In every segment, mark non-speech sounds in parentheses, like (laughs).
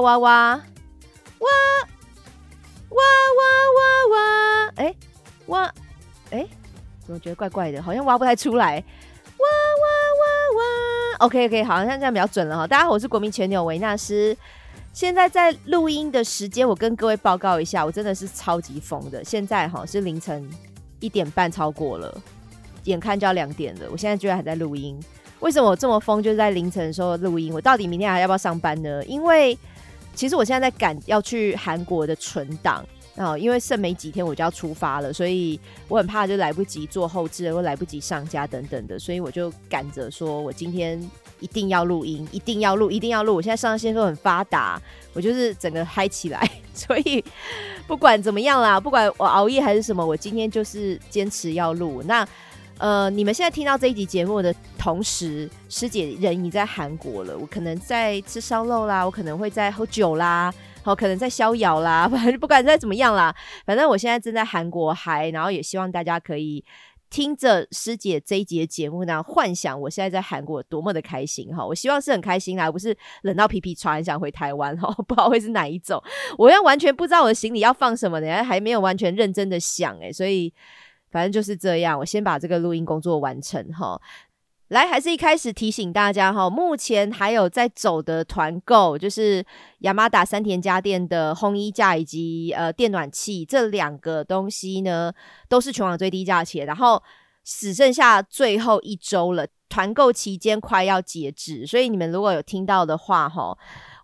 哇哇哇哇哇哇哇哇，哎哇哎，怎么觉得怪怪的？好像挖不太出来。哇哇哇哇，OK OK，好像这样比较准了哈。大家好，我是国民前女友维纳斯。现在在录音的时间，我跟各位报告一下，我真的是超级疯的。现在哈是凌晨一点半超过了，眼看就要两点了，我现在居然还在录音。为什么我这么疯？就是在凌晨的时候录音。我到底明天还要不要上班呢？因为其实我现在在赶要去韩国的存档啊，因为剩没几天我就要出发了，所以我很怕就来不及做后置，或来不及上架等等的，所以我就赶着说我今天一定要录音，一定要录，一定要录。我现在上线都很发达，我就是整个嗨起来，(laughs) 所以不管怎么样啦，不管我熬夜还是什么，我今天就是坚持要录。那。呃，你们现在听到这一集节目的同时，师姐人已在韩国了。我可能在吃烧肉啦，我可能会在喝酒啦，好，可能在逍遥啦，(laughs) 反正不管再怎么样啦，反正我现在正在韩国嗨，然后也希望大家可以听着师姐这一集的节目呢，幻想我现在在韩国多么的开心哈。我希望是很开心啦，不是冷到皮皮喘，想回台湾 (laughs) 哈，不知道会是哪一种。(laughs) 我要完全不知道我的行李要放什么的，还没有完全认真的想诶，所以。反正就是这样，我先把这个录音工作完成哈。来，还是一开始提醒大家哈，目前还有在走的团购，就是雅马达三田家电的烘衣架以及呃电暖器这两个东西呢，都是全网最低价钱，然后只剩下最后一周了，团购期间快要截止，所以你们如果有听到的话哈，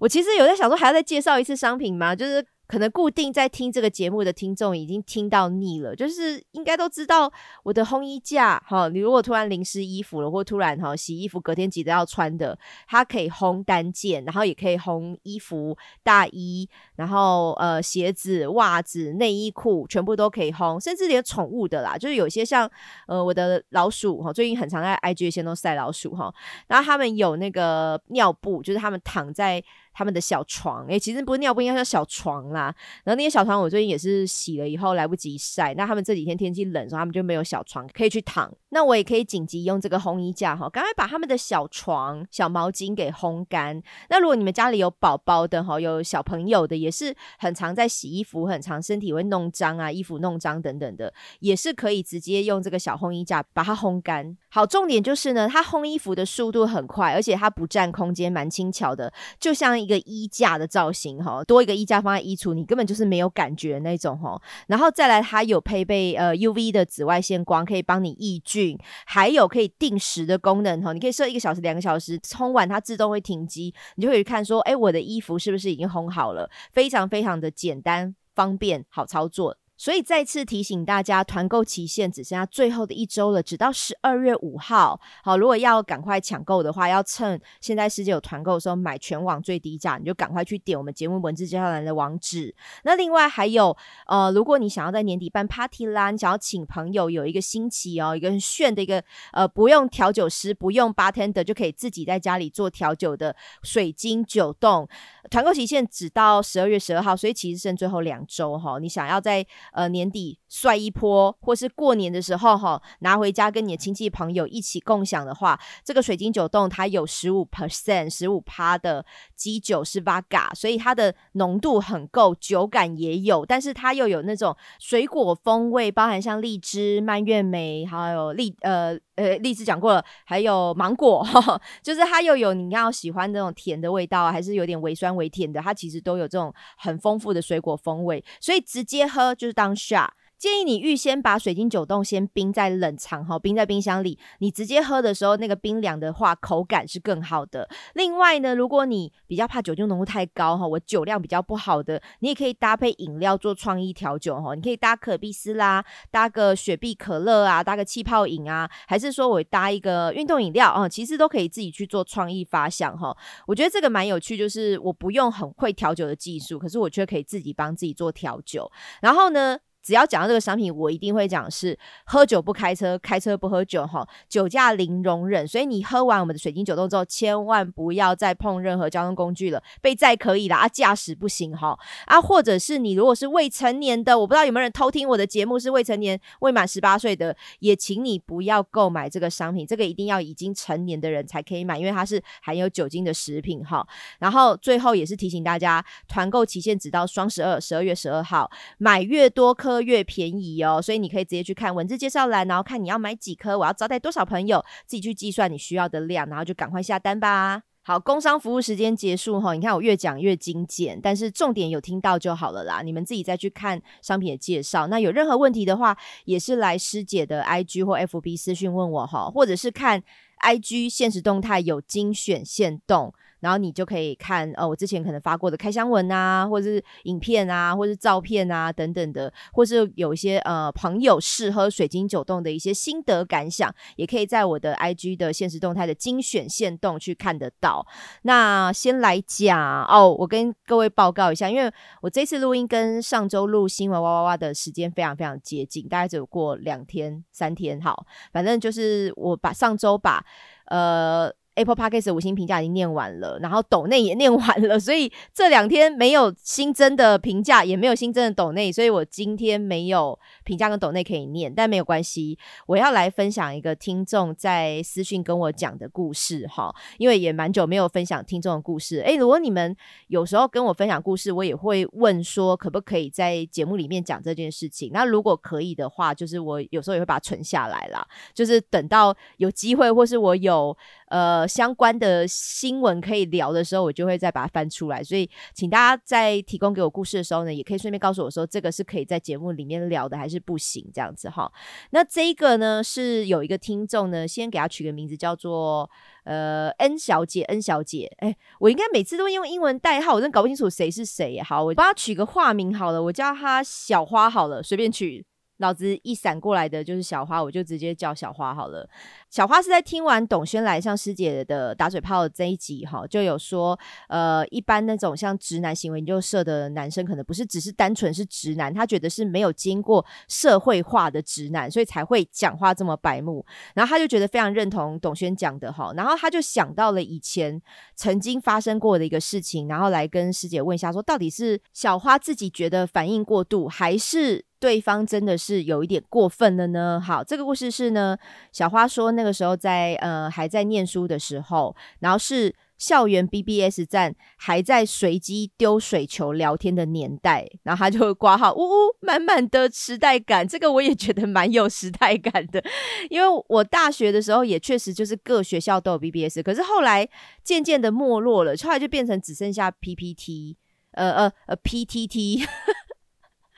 我其实有在想说，还要再介绍一次商品吗？就是。可能固定在听这个节目的听众已经听到腻了，就是应该都知道我的烘衣架哈。你如果突然淋湿衣服了，或突然哈洗衣服隔天急着要穿的，它可以烘单件，然后也可以烘衣服、大衣，然后呃鞋子、袜子、内衣裤全部都可以烘，甚至连宠物的啦，就是有些像呃我的老鼠哈，最近很常在 IG 先都晒老鼠哈，然后他们有那个尿布，就是他们躺在。他们的小床，哎，其实不是尿布，应该叫小床啦。然后那些小床，我最近也是洗了以后来不及晒。那他们这几天天气冷，所以他们就没有小床可以去躺。那我也可以紧急用这个烘衣架哈，赶快把他们的小床、小毛巾给烘干。那如果你们家里有宝宝的哈，有小朋友的，也是很常在洗衣服，很常身体会弄脏啊，衣服弄脏等等的，也是可以直接用这个小烘衣架把它烘干。好，重点就是呢，它烘衣服的速度很快，而且它不占空间，蛮轻巧的，就像。一一个衣架的造型哈，多一个衣架放在衣橱，你根本就是没有感觉那种哈。然后再来，它有配备呃 UV 的紫外线光，可以帮你抑菌，还有可以定时的功能哈。你可以设一个小时、两个小时，冲完它自动会停机，你就可以看说，哎，我的衣服是不是已经烘好了？非常非常的简单、方便、好操作。所以再次提醒大家，团购期限只剩下最后的一周了，直到十二月五号。好，如果要赶快抢购的话，要趁现在世界有团购的时候买全网最低价，你就赶快去点我们节目文字介绍栏的网址。那另外还有，呃，如果你想要在年底办 party 啦，你想要请朋友有一个新奇哦，一个很炫的一个，呃，不用调酒师，不用 bartender 就可以自己在家里做调酒的水晶酒冻。团购期限只到十二月十二号，所以其实剩最后两周哈。你想要在呃年底帅一波，或是过年的时候哈拿回家跟你的亲戚朋友一起共享的话，这个水晶酒冻它有十五 percent 十五趴的基酒是 Vaga，所以它的浓度很够，酒感也有，但是它又有那种水果风味，包含像荔枝、蔓越莓，还有荔呃。呃，荔枝讲过了，还有芒果，(laughs) 就是它又有你要喜欢那种甜的味道，还是有点微酸微甜的，它其实都有这种很丰富的水果风味，所以直接喝就是当下。建议你预先把水晶酒冻先冰在冷藏哈，冰在冰箱里。你直接喝的时候，那个冰凉的话，口感是更好的。另外呢，如果你比较怕酒精浓度太高哈，我酒量比较不好的，你也可以搭配饮料做创意调酒哈。你可以搭可必斯啦，搭个雪碧可乐啊，搭个气泡饮啊，还是说我搭一个运动饮料啊，其实都可以自己去做创意发想哈。我觉得这个蛮有趣，就是我不用很会调酒的技术，可是我却可以自己帮自己做调酒。然后呢？只要讲到这个商品，我一定会讲是喝酒不开车，开车不喝酒哈，酒驾零容忍。所以你喝完我们的水晶酒冻之后，千万不要再碰任何交通工具了。被载可以了啊，驾驶不行哈啊，或者是你如果是未成年的，我不知道有没有人偷听我的节目是未成年未满十八岁的，也请你不要购买这个商品，这个一定要已经成年的人才可以买，因为它是含有酒精的食品哈。然后最后也是提醒大家，团购期限只到双十二，十二月十二号，买越多颗越便宜哦，所以你可以直接去看文字介绍栏，然后看你要买几颗，我要招待多少朋友，自己去计算你需要的量，然后就赶快下单吧。好，工商服务时间结束哈，你看我越讲越精简，但是重点有听到就好了啦。你们自己再去看商品的介绍，那有任何问题的话，也是来师姐的 IG 或 FB 私讯问我哈，或者是看 IG 现实动态有精选现动。然后你就可以看，呃，我之前可能发过的开箱文啊，或者是影片啊，或者是照片啊等等的，或是有一些呃朋友试喝水晶酒冻的一些心得感想，也可以在我的 IG 的现实动态的精选线动去看得到。那先来讲哦，我跟各位报告一下，因为我这次录音跟上周录新闻哇哇哇的时间非常非常接近，大概只有过两天三天，好，反正就是我把上周把呃。Apple Podcast 五星评价已经念完了，然后抖内也念完了，(laughs) 所以这两天没有新增的评价，也没有新增的抖内，所以我今天没有评价跟抖内可以念，但没有关系，我要来分享一个听众在私讯跟我讲的故事哈，因为也蛮久没有分享听众的故事。诶，如果你们有时候跟我分享故事，我也会问说可不可以在节目里面讲这件事情。那如果可以的话，就是我有时候也会把它存下来啦，就是等到有机会或是我有呃。相关的新闻可以聊的时候，我就会再把它翻出来。所以，请大家在提供给我故事的时候呢，也可以顺便告诉我说，这个是可以在节目里面聊的，还是不行这样子哈。那这个呢，是有一个听众呢，先给他取个名字叫做呃 N 小姐，N 小姐。哎，我应该每次都用英文代号，我真搞不清楚谁是谁。好，我帮他取个化名好了，我叫他小花好了，随便取。脑子一闪过来的就是小花，我就直接叫小花好了。小花是在听完董轩来向师姐的打嘴炮这一集哈，就有说，呃，一般那种像直男行为研究社的男生，可能不是只是单纯是直男，他觉得是没有经过社会化的直男，所以才会讲话这么白目。然后他就觉得非常认同董轩讲的哈，然后他就想到了以前曾经发生过的一个事情，然后来跟师姐问一下，说到底是小花自己觉得反应过度，还是？对方真的是有一点过分了呢。好，这个故事是呢，小花说那个时候在呃还在念书的时候，然后是校园 BBS 站还在随机丢水球聊天的年代，然后他就挂号，呜呜，满满的时代感。这个我也觉得蛮有时代感的，因为我大学的时候也确实就是各学校都有 BBS，可是后来渐渐的没落了，后来就变成只剩下 PPT，呃呃呃 PTT。(laughs)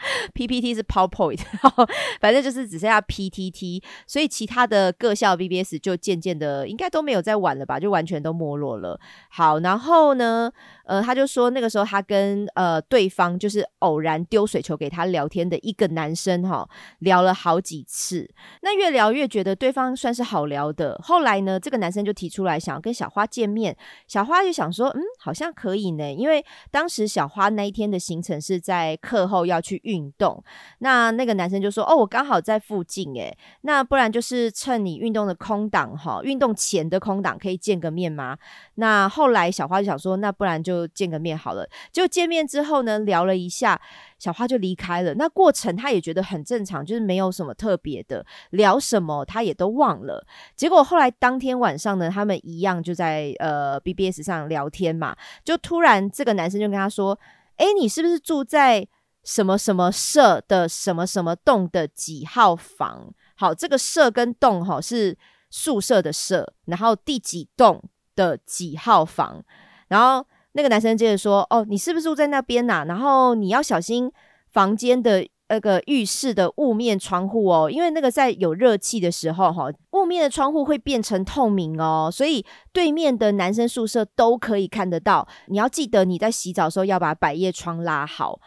(laughs) PPT 是 PowerPoint，(laughs) 反正就是只剩下 PTT，所以其他的各校 BBS 就渐渐的应该都没有在玩了吧，就完全都没落了。好，然后呢，呃，他就说那个时候他跟呃对方就是偶然丢水球给他聊天的一个男生哈，聊了好几次，那越聊越觉得对方算是好聊的。后来呢，这个男生就提出来想要跟小花见面，小花就想说，嗯，好像可以呢，因为当时小花那一天的行程是在课后要去。运动，那那个男生就说：“哦，我刚好在附近，诶，那不然就是趁你运动的空档哈，运动前的空档可以见个面吗？”那后来小花就想说：“那不然就见个面好了。”就见面之后呢，聊了一下，小花就离开了。那过程他也觉得很正常，就是没有什么特别的，聊什么他也都忘了。结果后来当天晚上呢，他们一样就在呃 BBS 上聊天嘛，就突然这个男生就跟他说：“哎，你是不是住在？”什么什么社的什么什么栋的几号房？好，这个社跟栋哈是宿舍的社，然后第几栋的几号房？然后那个男生接着说：“哦，你是不是住在那边呐？然后你要小心房间的那个浴室的雾面窗户哦，因为那个在有热气的时候哈，雾面的窗户会变成透明哦，所以对面的男生宿舍都可以看得到。你要记得你在洗澡的时候要把百叶窗拉好。”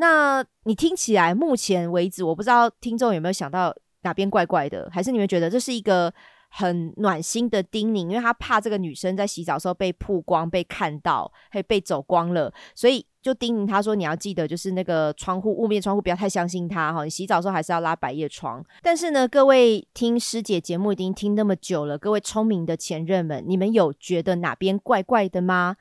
那你听起来，目前为止，我不知道听众有没有想到哪边怪怪的，还是你们觉得这是一个很暖心的叮咛，因为他怕这个女生在洗澡的时候被曝光、被看到，还被走光了，所以就叮咛他说：“你要记得，就是那个窗户雾面窗户不要太相信他哈，你洗澡的时候还是要拉百叶窗。”但是呢，各位听师姐节目已经听那么久了，各位聪明的前任们，你们有觉得哪边怪怪的吗？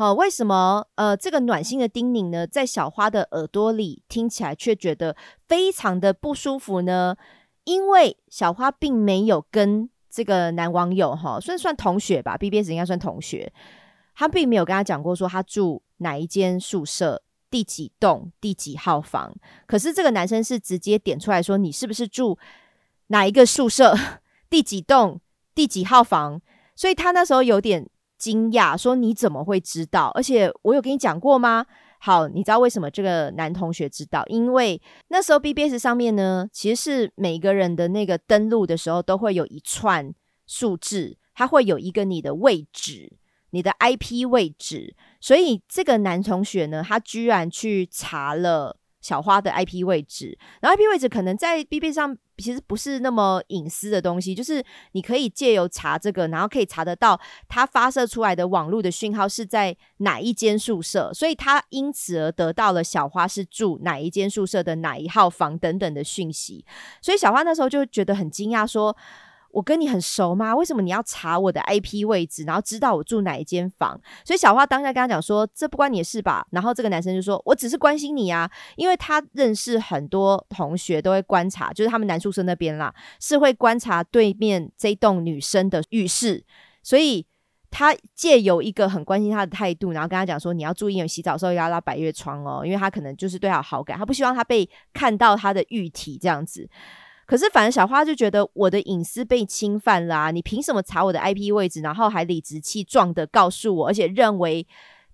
好，为什么呃这个暖心的叮咛呢，在小花的耳朵里听起来却觉得非常的不舒服呢？因为小花并没有跟这个男网友哈，算算同学吧，BBS 应该算同学。他并没有跟他讲过说他住哪一间宿舍，第几栋，第几号房。可是这个男生是直接点出来说，你是不是住哪一个宿舍，(laughs) 第几栋，第几号房？所以他那时候有点惊讶，说你怎么会知道？而且我有跟你讲过吗？好，你知道为什么这个男同学知道？因为那时候 BBS 上面呢，其实是每个人的那个登录的时候都会有一串数字，它会有一个你的位置，你的 IP 位置。所以这个男同学呢，他居然去查了。小花的 IP 位置，然后 IP 位置可能在 BB 上其实不是那么隐私的东西，就是你可以借由查这个，然后可以查得到它发射出来的网络的讯号是在哪一间宿舍，所以他因此而得到了小花是住哪一间宿舍的哪一号房等等的讯息，所以小花那时候就觉得很惊讶，说。我跟你很熟吗？为什么你要查我的 IP 位置，然后知道我住哪一间房？所以小花当下跟他讲说：“这不关你的事吧？”然后这个男生就说：“我只是关心你啊，因为他认识很多同学，都会观察，就是他们男宿舍那边啦，是会观察对面这栋女生的浴室，所以他借由一个很关心他的态度，然后跟他讲说：你要注意，洗澡的时候要拉百叶窗哦，因为他可能就是对他有好感，他不希望他被看到他的玉体这样子。”可是，反正小花就觉得我的隐私被侵犯啦！你凭什么查我的 IP 位置，然后还理直气壮的告诉我，而且认为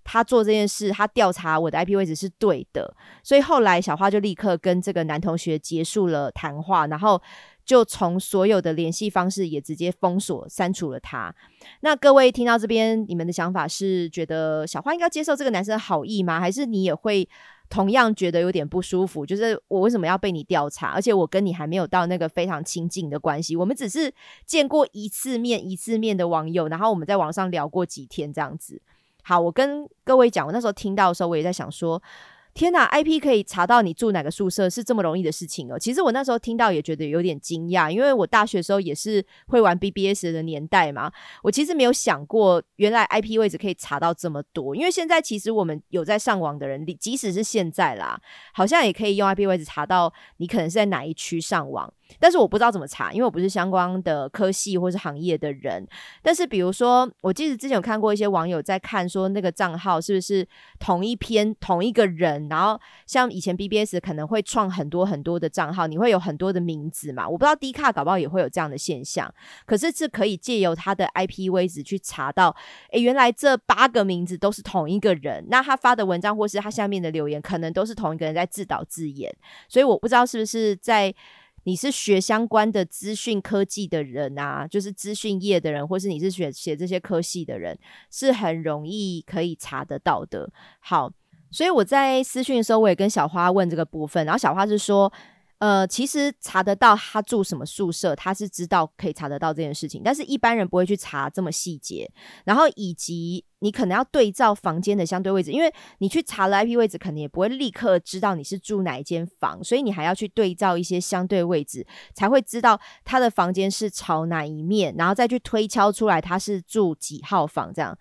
他做这件事，他调查我的 IP 位置是对的。所以后来小花就立刻跟这个男同学结束了谈话，然后就从所有的联系方式也直接封锁删除了他。那各位听到这边，你们的想法是觉得小花应该接受这个男生的好意吗？还是你也会？同样觉得有点不舒服，就是我为什么要被你调查？而且我跟你还没有到那个非常亲近的关系，我们只是见过一次面、一次面的网友，然后我们在网上聊过几天这样子。好，我跟各位讲，我那时候听到的时候，我也在想说。天呐，IP 可以查到你住哪个宿舍是这么容易的事情哦。其实我那时候听到也觉得有点惊讶，因为我大学时候也是会玩 BBS 的年代嘛。我其实没有想过，原来 IP 位置可以查到这么多。因为现在其实我们有在上网的人，即使是现在啦，好像也可以用 IP 位置查到你可能是在哪一区上网。但是我不知道怎么查，因为我不是相关的科系或是行业的人。但是比如说，我记得之前有看过一些网友在看，说那个账号是不是同一篇同一个人。然后像以前 BBS 可能会创很多很多的账号，你会有很多的名字嘛？我不知道 D 卡搞不好也会有这样的现象。可是是可以借由他的 IP 位置去查到，诶，原来这八个名字都是同一个人。那他发的文章或是他下面的留言，可能都是同一个人在自导自演。所以我不知道是不是在。你是学相关的资讯科技的人啊，就是资讯业的人，或是你是学写这些科系的人，是很容易可以查得到的。好，所以我在私讯的时候，我也跟小花问这个部分，然后小花是说。呃，其实查得到他住什么宿舍，他是知道可以查得到这件事情，但是一般人不会去查这么细节。然后以及你可能要对照房间的相对位置，因为你去查了 IP 位置，可能也不会立刻知道你是住哪一间房，所以你还要去对照一些相对位置，才会知道他的房间是朝哪一面，然后再去推敲出来他是住几号房这样。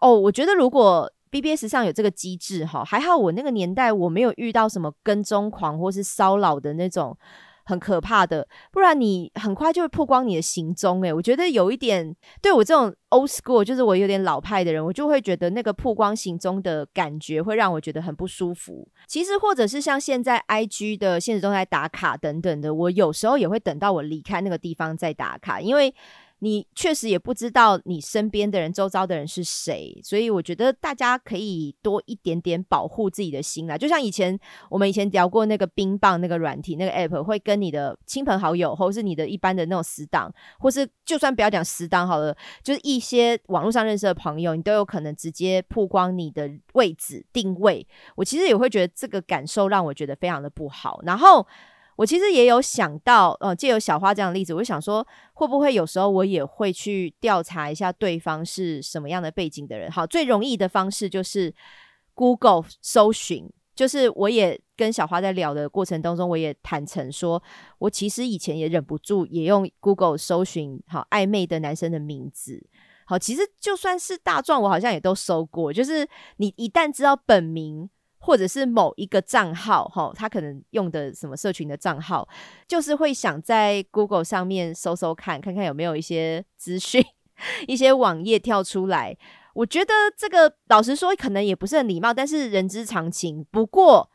哦，我觉得如果。BBS 上有这个机制哈，还好我那个年代我没有遇到什么跟踪狂或是骚扰的那种很可怕的，不然你很快就会曝光你的行踪诶，我觉得有一点对我这种 old school，就是我有点老派的人，我就会觉得那个曝光行踪的感觉会让我觉得很不舒服。其实或者是像现在 IG 的现实中在打卡等等的，我有时候也会等到我离开那个地方再打卡，因为。你确实也不知道你身边的人、周遭的人是谁，所以我觉得大家可以多一点点保护自己的心啦。就像以前我们以前聊过那个冰棒那个软体那个 app，会跟你的亲朋好友，或是你的一般的那种死党，或是就算不要讲死党好了，就是一些网络上认识的朋友，你都有可能直接曝光你的位置定位。我其实也会觉得这个感受让我觉得非常的不好。然后。我其实也有想到，呃，借由小花这样的例子，我就想说，会不会有时候我也会去调查一下对方是什么样的背景的人？好，最容易的方式就是 Google 搜寻。就是我也跟小花在聊的过程当中，我也坦诚说，我其实以前也忍不住也用 Google 搜寻好暧昧的男生的名字。好，其实就算是大壮，我好像也都搜过。就是你一旦知道本名或者是某一个账号，哈，他可能用的什么社群的账号，就是会想在 Google 上面搜搜看，看看有没有一些资讯、(laughs) 一些网页跳出来。我觉得这个老实说，可能也不是很礼貌，但是人之常情。不过，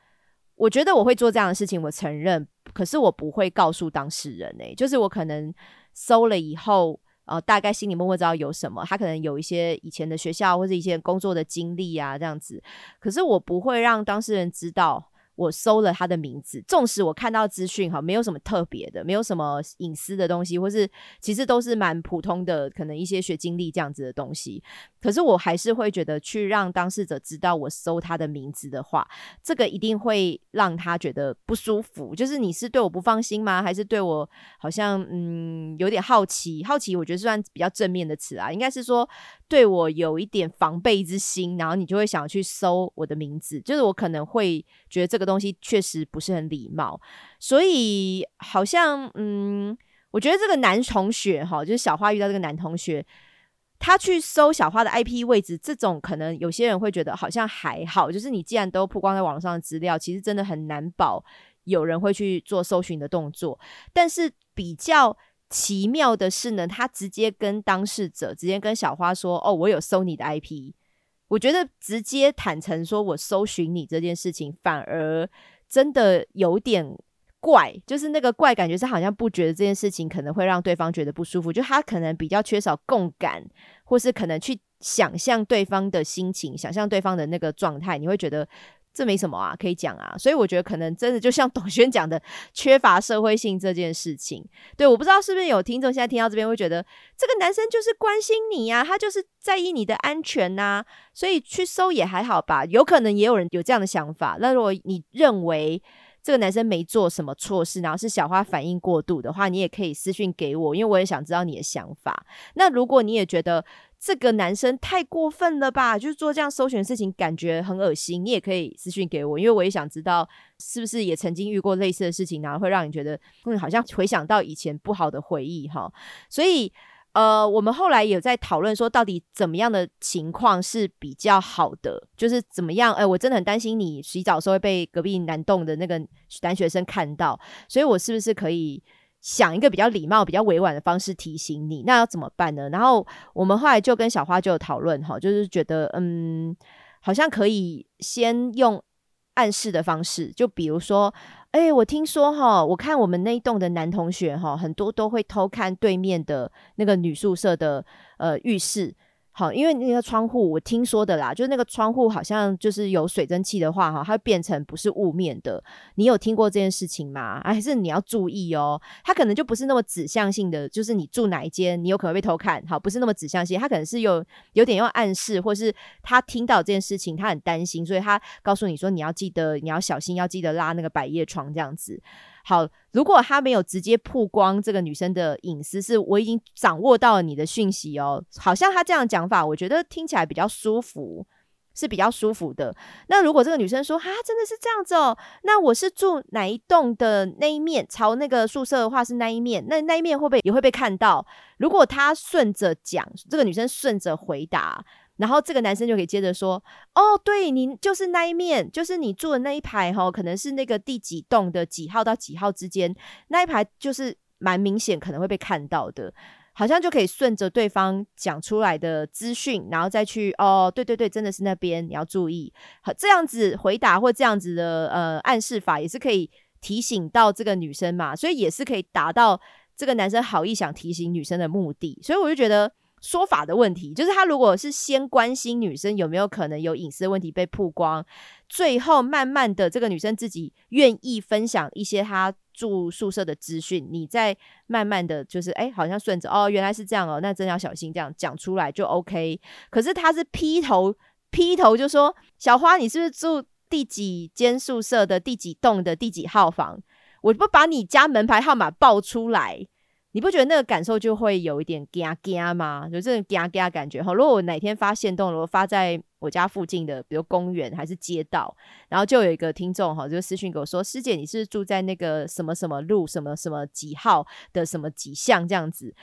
我觉得我会做这样的事情，我承认。可是我不会告诉当事人诶，就是我可能搜了以后，呃，大概心里默默知道有什么。他可能有一些以前的学校或者一些工作的经历啊，这样子。可是我不会让当事人知道。我搜了他的名字，纵使我看到资讯哈，没有什么特别的，没有什么隐私的东西，或是其实都是蛮普通的，可能一些学经历这样子的东西。可是我还是会觉得，去让当事者知道我搜他的名字的话，这个一定会让他觉得不舒服。就是你是对我不放心吗？还是对我好像嗯有点好奇？好奇我觉得算比较正面的词啊，应该是说对我有一点防备之心，然后你就会想去搜我的名字。就是我可能会觉得这个个东西确实不是很礼貌，所以好像嗯，我觉得这个男同学哈，就是小花遇到这个男同学。他去搜小花的 IP 位置，这种可能有些人会觉得好像还好，就是你既然都曝光在网上的资料，其实真的很难保有人会去做搜寻的动作。但是比较奇妙的是呢，他直接跟当事者直接跟小花说：“哦，我有搜你的 IP。”我觉得直接坦诚说我搜寻你这件事情，反而真的有点。怪，就是那个怪，感觉是好像不觉得这件事情可能会让对方觉得不舒服，就他可能比较缺少共感，或是可能去想象对方的心情，想象对方的那个状态，你会觉得这没什么啊，可以讲啊。所以我觉得可能真的就像董轩讲的，缺乏社会性这件事情。对，我不知道是不是有听众现在听到这边会觉得这个男生就是关心你呀，他就是在意你的安全呐，所以去搜也还好吧。有可能也有人有这样的想法。那如果你认为，这个男生没做什么错事，然后是小花反应过度的话，你也可以私讯给我，因为我也想知道你的想法。那如果你也觉得这个男生太过分了吧，就是做这样搜寻事情，感觉很恶心，你也可以私信给我，因为我也想知道是不是也曾经遇过类似的事情，然后会让你觉得嗯，好像回想到以前不好的回忆哈，所以。呃，我们后来有在讨论说，到底怎么样的情况是比较好的？就是怎么样？哎，我真的很担心你洗澡的时候会被隔壁男栋的那个男学生看到，所以我是不是可以想一个比较礼貌、比较委婉的方式提醒你？那要怎么办呢？然后我们后来就跟小花就有讨论哈，就是觉得嗯，好像可以先用暗示的方式，就比如说。哎，我听说哈，我看我们那一栋的男同学哈，很多都会偷看对面的那个女宿舍的呃浴室。好，因为那个窗户我听说的啦，就是那个窗户好像就是有水蒸气的话，哈，它会变成不是雾面的。你有听过这件事情吗？(laughs) 还是你要注意哦？它可能就不是那么指向性的，就是你住哪一间，你有可能被偷看。好，不是那么指向性，它可能是有有点要暗示，或是他听到这件事情，他很担心，所以他告诉你说你要记得，你要小心，要记得拉那个百叶窗这样子。好，如果他没有直接曝光这个女生的隐私，是我已经掌握到了你的讯息哦。好像他这样讲法，我觉得听起来比较舒服，是比较舒服的。那如果这个女生说，哈，真的是这样子哦，那我是住哪一栋的那一面，朝那个宿舍的话是那一面，那那一面会不会也会被看到？如果他顺着讲，这个女生顺着回答。然后这个男生就可以接着说：“哦，对你就是那一面，就是你住的那一排哈，可能是那个第几栋的几号到几号之间那一排，就是蛮明显可能会被看到的，好像就可以顺着对方讲出来的资讯，然后再去哦，对对对，真的是那边，你要注意。好，这样子回答或这样子的呃暗示法，也是可以提醒到这个女生嘛，所以也是可以达到这个男生好意想提醒女生的目的，所以我就觉得。”说法的问题，就是他如果是先关心女生有没有可能有隐私问题被曝光，最后慢慢的这个女生自己愿意分享一些她住宿舍的资讯，你再慢慢的就是哎，好像顺着哦，原来是这样哦，那真要小心这样讲出来就 OK。可是他是劈头劈头就说小花，你是不是住第几间宿舍的第几栋的第几号房？我不把你家门牌号码报出来。你不觉得那个感受就会有一点嘎嘎吗？就这种嘎嘎感觉哈。如果我哪天发现动了，我发在我家附近的，比如公园还是街道，然后就有一个听众哈，就私信给我说：“师姐，你是住在那个什么什么路，什么什么几号的什么几巷这样子。”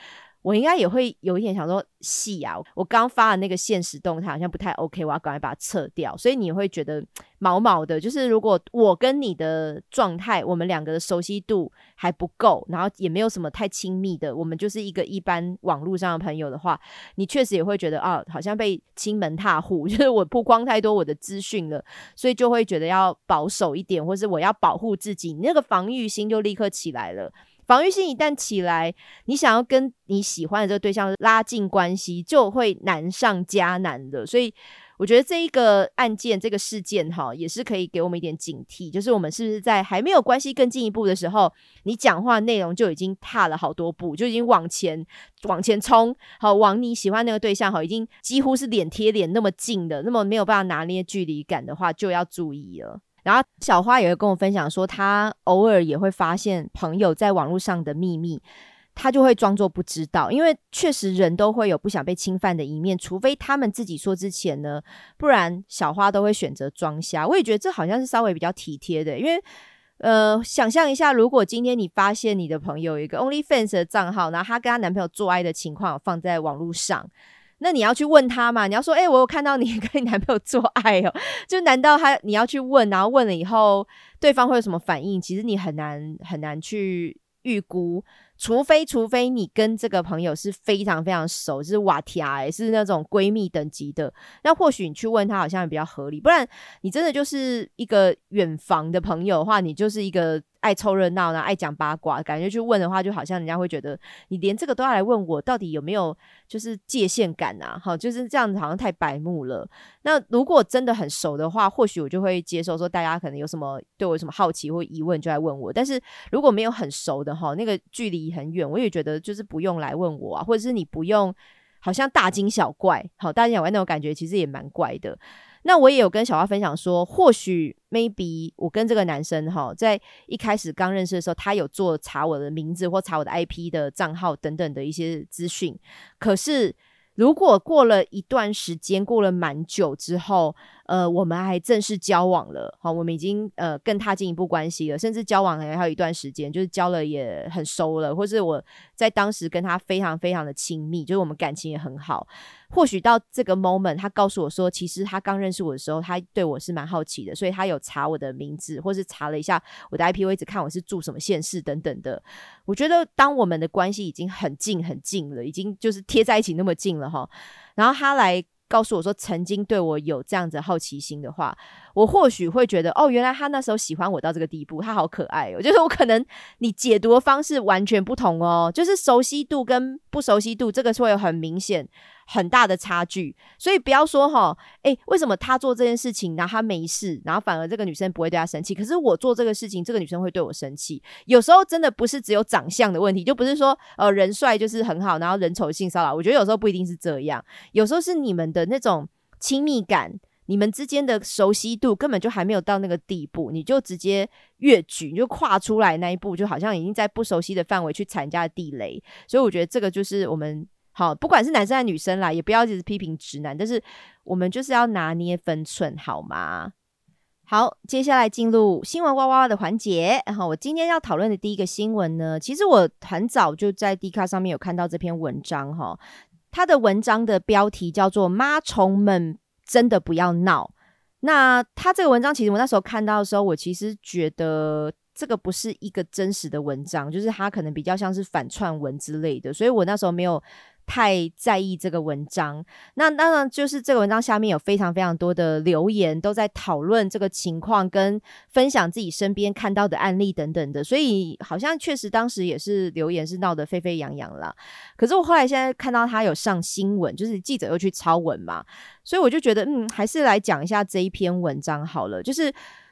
我应该也会有一点想说，戏啊！我刚发的那个现实动态好像不太 OK，我要赶快把它撤掉。所以你会觉得毛毛的，就是如果我跟你的状态，我们两个的熟悉度还不够，然后也没有什么太亲密的，我们就是一个一般网络上的朋友的话，你确实也会觉得啊，好像被亲门踏户，(laughs) 就是我曝光太多我的资讯了，所以就会觉得要保守一点，或是我要保护自己，你那个防御心就立刻起来了。防御性一旦起来，你想要跟你喜欢的这个对象拉近关系，就会难上加难的。所以，我觉得这一个案件、这个事件，哈，也是可以给我们一点警惕，就是我们是不是在还没有关系更进一步的时候，你讲话内容就已经踏了好多步，就已经往前往前冲，好，往你喜欢那个对象，哈，已经几乎是脸贴脸那么近的，那么没有办法拿捏距离感的话，就要注意了。然后小花也会跟我分享说，她偶尔也会发现朋友在网络上的秘密，她就会装作不知道，因为确实人都会有不想被侵犯的一面，除非他们自己说之前呢，不然小花都会选择装瞎。我也觉得这好像是稍微比较体贴的，因为呃，想象一下，如果今天你发现你的朋友一个 OnlyFans 的账号，然后她跟她男朋友做爱的情况放在网络上。那你要去问他嘛？你要说，哎，我有看到你 (laughs) 跟你男朋友做爱哦，就难道他你要去问，然后问了以后，对方会有什么反应？其实你很难很难去预估。除非，除非你跟这个朋友是非常非常熟，就是瓦提亚，是那种闺蜜等级的，那或许你去问他好像也比较合理。不然，你真的就是一个远房的朋友的话，你就是一个爱凑热闹呢，爱讲八卦，感觉去问的话，就好像人家会觉得你连这个都要来问我，到底有没有就是界限感啊？好，就是这样子，好像太白目了。那如果真的很熟的话，或许我就会接受说，大家可能有什么对我有什么好奇或疑问，就来问我。但是如果没有很熟的哈，那个距离。很远，我也觉得就是不用来问我啊，或者是你不用，好像大惊小怪，好大惊小怪那种感觉，其实也蛮怪的。那我也有跟小花分享说，或许 maybe 我跟这个男生哈，在一开始刚认识的时候，他有做查我的名字或查我的 IP 的账号等等的一些资讯，可是。如果过了一段时间，过了蛮久之后，呃，我们还正式交往了，好，我们已经呃更踏进一步关系了，甚至交往还还有一段时间，就是交了也很熟了，或是我在当时跟他非常非常的亲密，就是我们感情也很好。或许到这个 moment，他告诉我说，其实他刚认识我的时候，他对我是蛮好奇的，所以他有查我的名字，或是查了一下我的 IP 位置，看我是住什么县市等等的。我觉得当我们的关系已经很近很近了，已经就是贴在一起那么近了哈，然后他来。告诉我说曾经对我有这样子好奇心的话，我或许会觉得哦，原来他那时候喜欢我到这个地步，他好可爱哦。(laughs) 就是我可能你解读的方式完全不同哦，就是熟悉度跟不熟悉度，这个是会有很明显。很大的差距，所以不要说哈，哎，为什么他做这件事情，然后他没事，然后反而这个女生不会对他生气？可是我做这个事情，这个女生会对我生气。有时候真的不是只有长相的问题，就不是说呃人帅就是很好，然后人丑性骚扰。我觉得有时候不一定是这样，有时候是你们的那种亲密感，你们之间的熟悉度根本就还没有到那个地步，你就直接越举，你就跨出来那一步，就好像已经在不熟悉的范围去踩人家的地雷。所以我觉得这个就是我们。好，不管是男生还是女生啦，也不要一直批评直男，但是我们就是要拿捏分寸，好吗？好，接下来进入新闻哇哇哇的环节。然后我今天要讨论的第一个新闻呢，其实我很早就在 D 卡上面有看到这篇文章哈，它的文章的标题叫做“妈虫们真的不要闹”。那他这个文章其实我那时候看到的时候，我其实觉得。这个不是一个真实的文章，就是它可能比较像是反串文之类的，所以我那时候没有太在意这个文章。那当然，就是这个文章下面有非常非常多的留言，都在讨论这个情况，跟分享自己身边看到的案例等等的，所以好像确实当时也是留言是闹得沸沸扬扬了。可是我后来现在看到他有上新闻，就是记者又去抄文嘛，所以我就觉得，嗯，还是来讲一下这一篇文章好了，就是。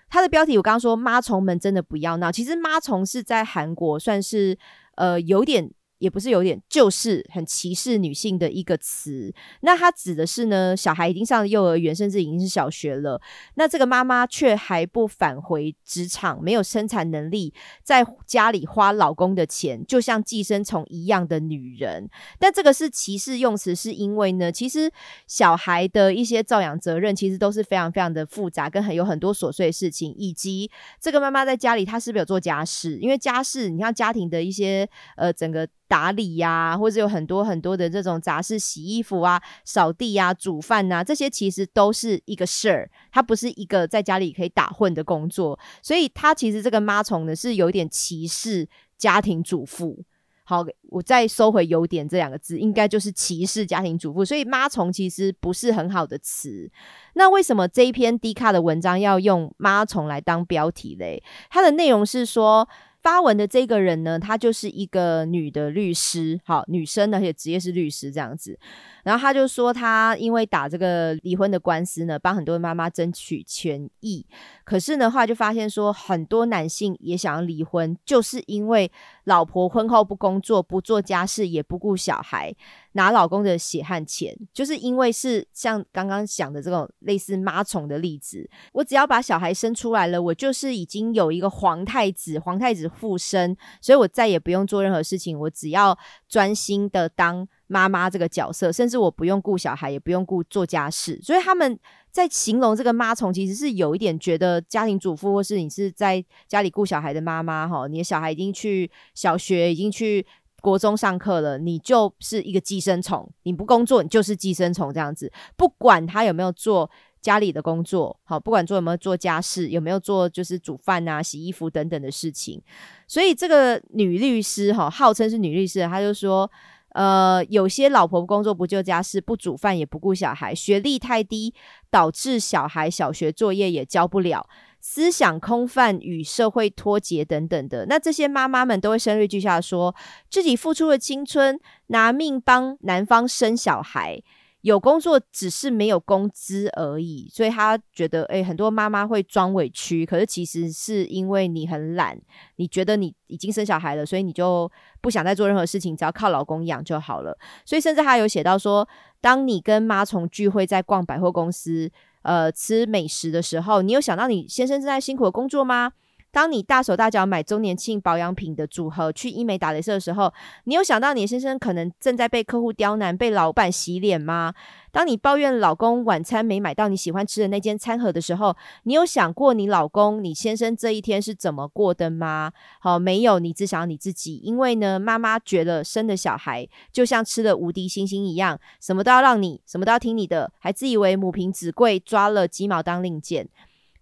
它的标题我刚刚说妈虫们真的不要闹，其实妈虫是在韩国算是呃有点也不是有点，就是很歧视女性的一个词。那它指的是呢，小孩已经上了幼儿园，甚至已经是小学了，那这个妈妈却还不返回职场，没有生产能力，在家里花老公的钱，就像寄生虫一样的女人。但这个是歧视用词，是因为呢，其实小孩的一些照养责任其实都是非常非常的复杂，跟很有很多琐碎的事情，以及这个妈妈在家里她是不是有做家事？因为家事，你像家庭的一些呃整个。打理呀，或者有很多很多的这种杂事，洗衣服啊、扫地啊、煮饭呐，这些其实都是一个事儿，它不是一个在家里可以打混的工作，所以它其实这个妈虫呢是有点歧视家庭主妇。好，我再收回“优点”这两个字，应该就是歧视家庭主妇，所以妈虫其实不是很好的词。那为什么这一篇低卡的文章要用妈虫来当标题嘞？它的内容是说。发文的这个人呢，她就是一个女的律师，好，女生而且职业是律师这样子。然后她就说，她因为打这个离婚的官司呢，帮很多妈妈争取权益。可是呢，后来就发现说，很多男性也想要离婚，就是因为老婆婚后不工作、不做家事、也不顾小孩，拿老公的血汗钱。就是因为是像刚刚讲的这种类似妈宠的例子，我只要把小孩生出来了，我就是已经有一个皇太子，皇太子附身，所以我再也不用做任何事情，我只要专心的当。妈妈这个角色，甚至我不用顾小孩，也不用顾做家事，所以他们在形容这个妈虫，其实是有一点觉得家庭主妇，或是你是在家里顾小孩的妈妈哈，你的小孩已经去小学，已经去国中上课了，你就是一个寄生虫，你不工作，你就是寄生虫这样子，不管他有没有做家里的工作，好，不管做有没有做家事，有没有做就是煮饭啊、洗衣服等等的事情，所以这个女律师哈，号称是女律师，她就说。呃，有些老婆工作不就家事，不煮饭也不顾小孩，学历太低，导致小孩小学作业也教不了，思想空泛，与社会脱节等等的。那这些妈妈们都会声泪俱下，说自己付出了青春，拿命帮男方生小孩。有工作只是没有工资而已，所以他觉得，诶，很多妈妈会装委屈，可是其实是因为你很懒，你觉得你已经生小孩了，所以你就不想再做任何事情，只要靠老公养就好了。所以甚至还有写到说，当你跟妈从聚会，在逛百货公司，呃，吃美食的时候，你有想到你先生正在辛苦的工作吗？当你大手大脚买周年庆保养品的组合去医美打镭射的时候，你有想到你先生可能正在被客户刁难、被老板洗脸吗？当你抱怨老公晚餐没买到你喜欢吃的那间餐盒的时候，你有想过你老公、你先生这一天是怎么过的吗？好，没有，你只想你自己。因为呢，妈妈觉得生的小孩就像吃了无敌星星一样，什么都要让你，什么都要听你的，还自以为母凭子贵，抓了鸡毛当令箭。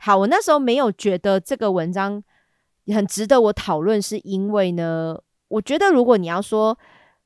好，我那时候没有觉得这个文章很值得我讨论，是因为呢，我觉得如果你要说，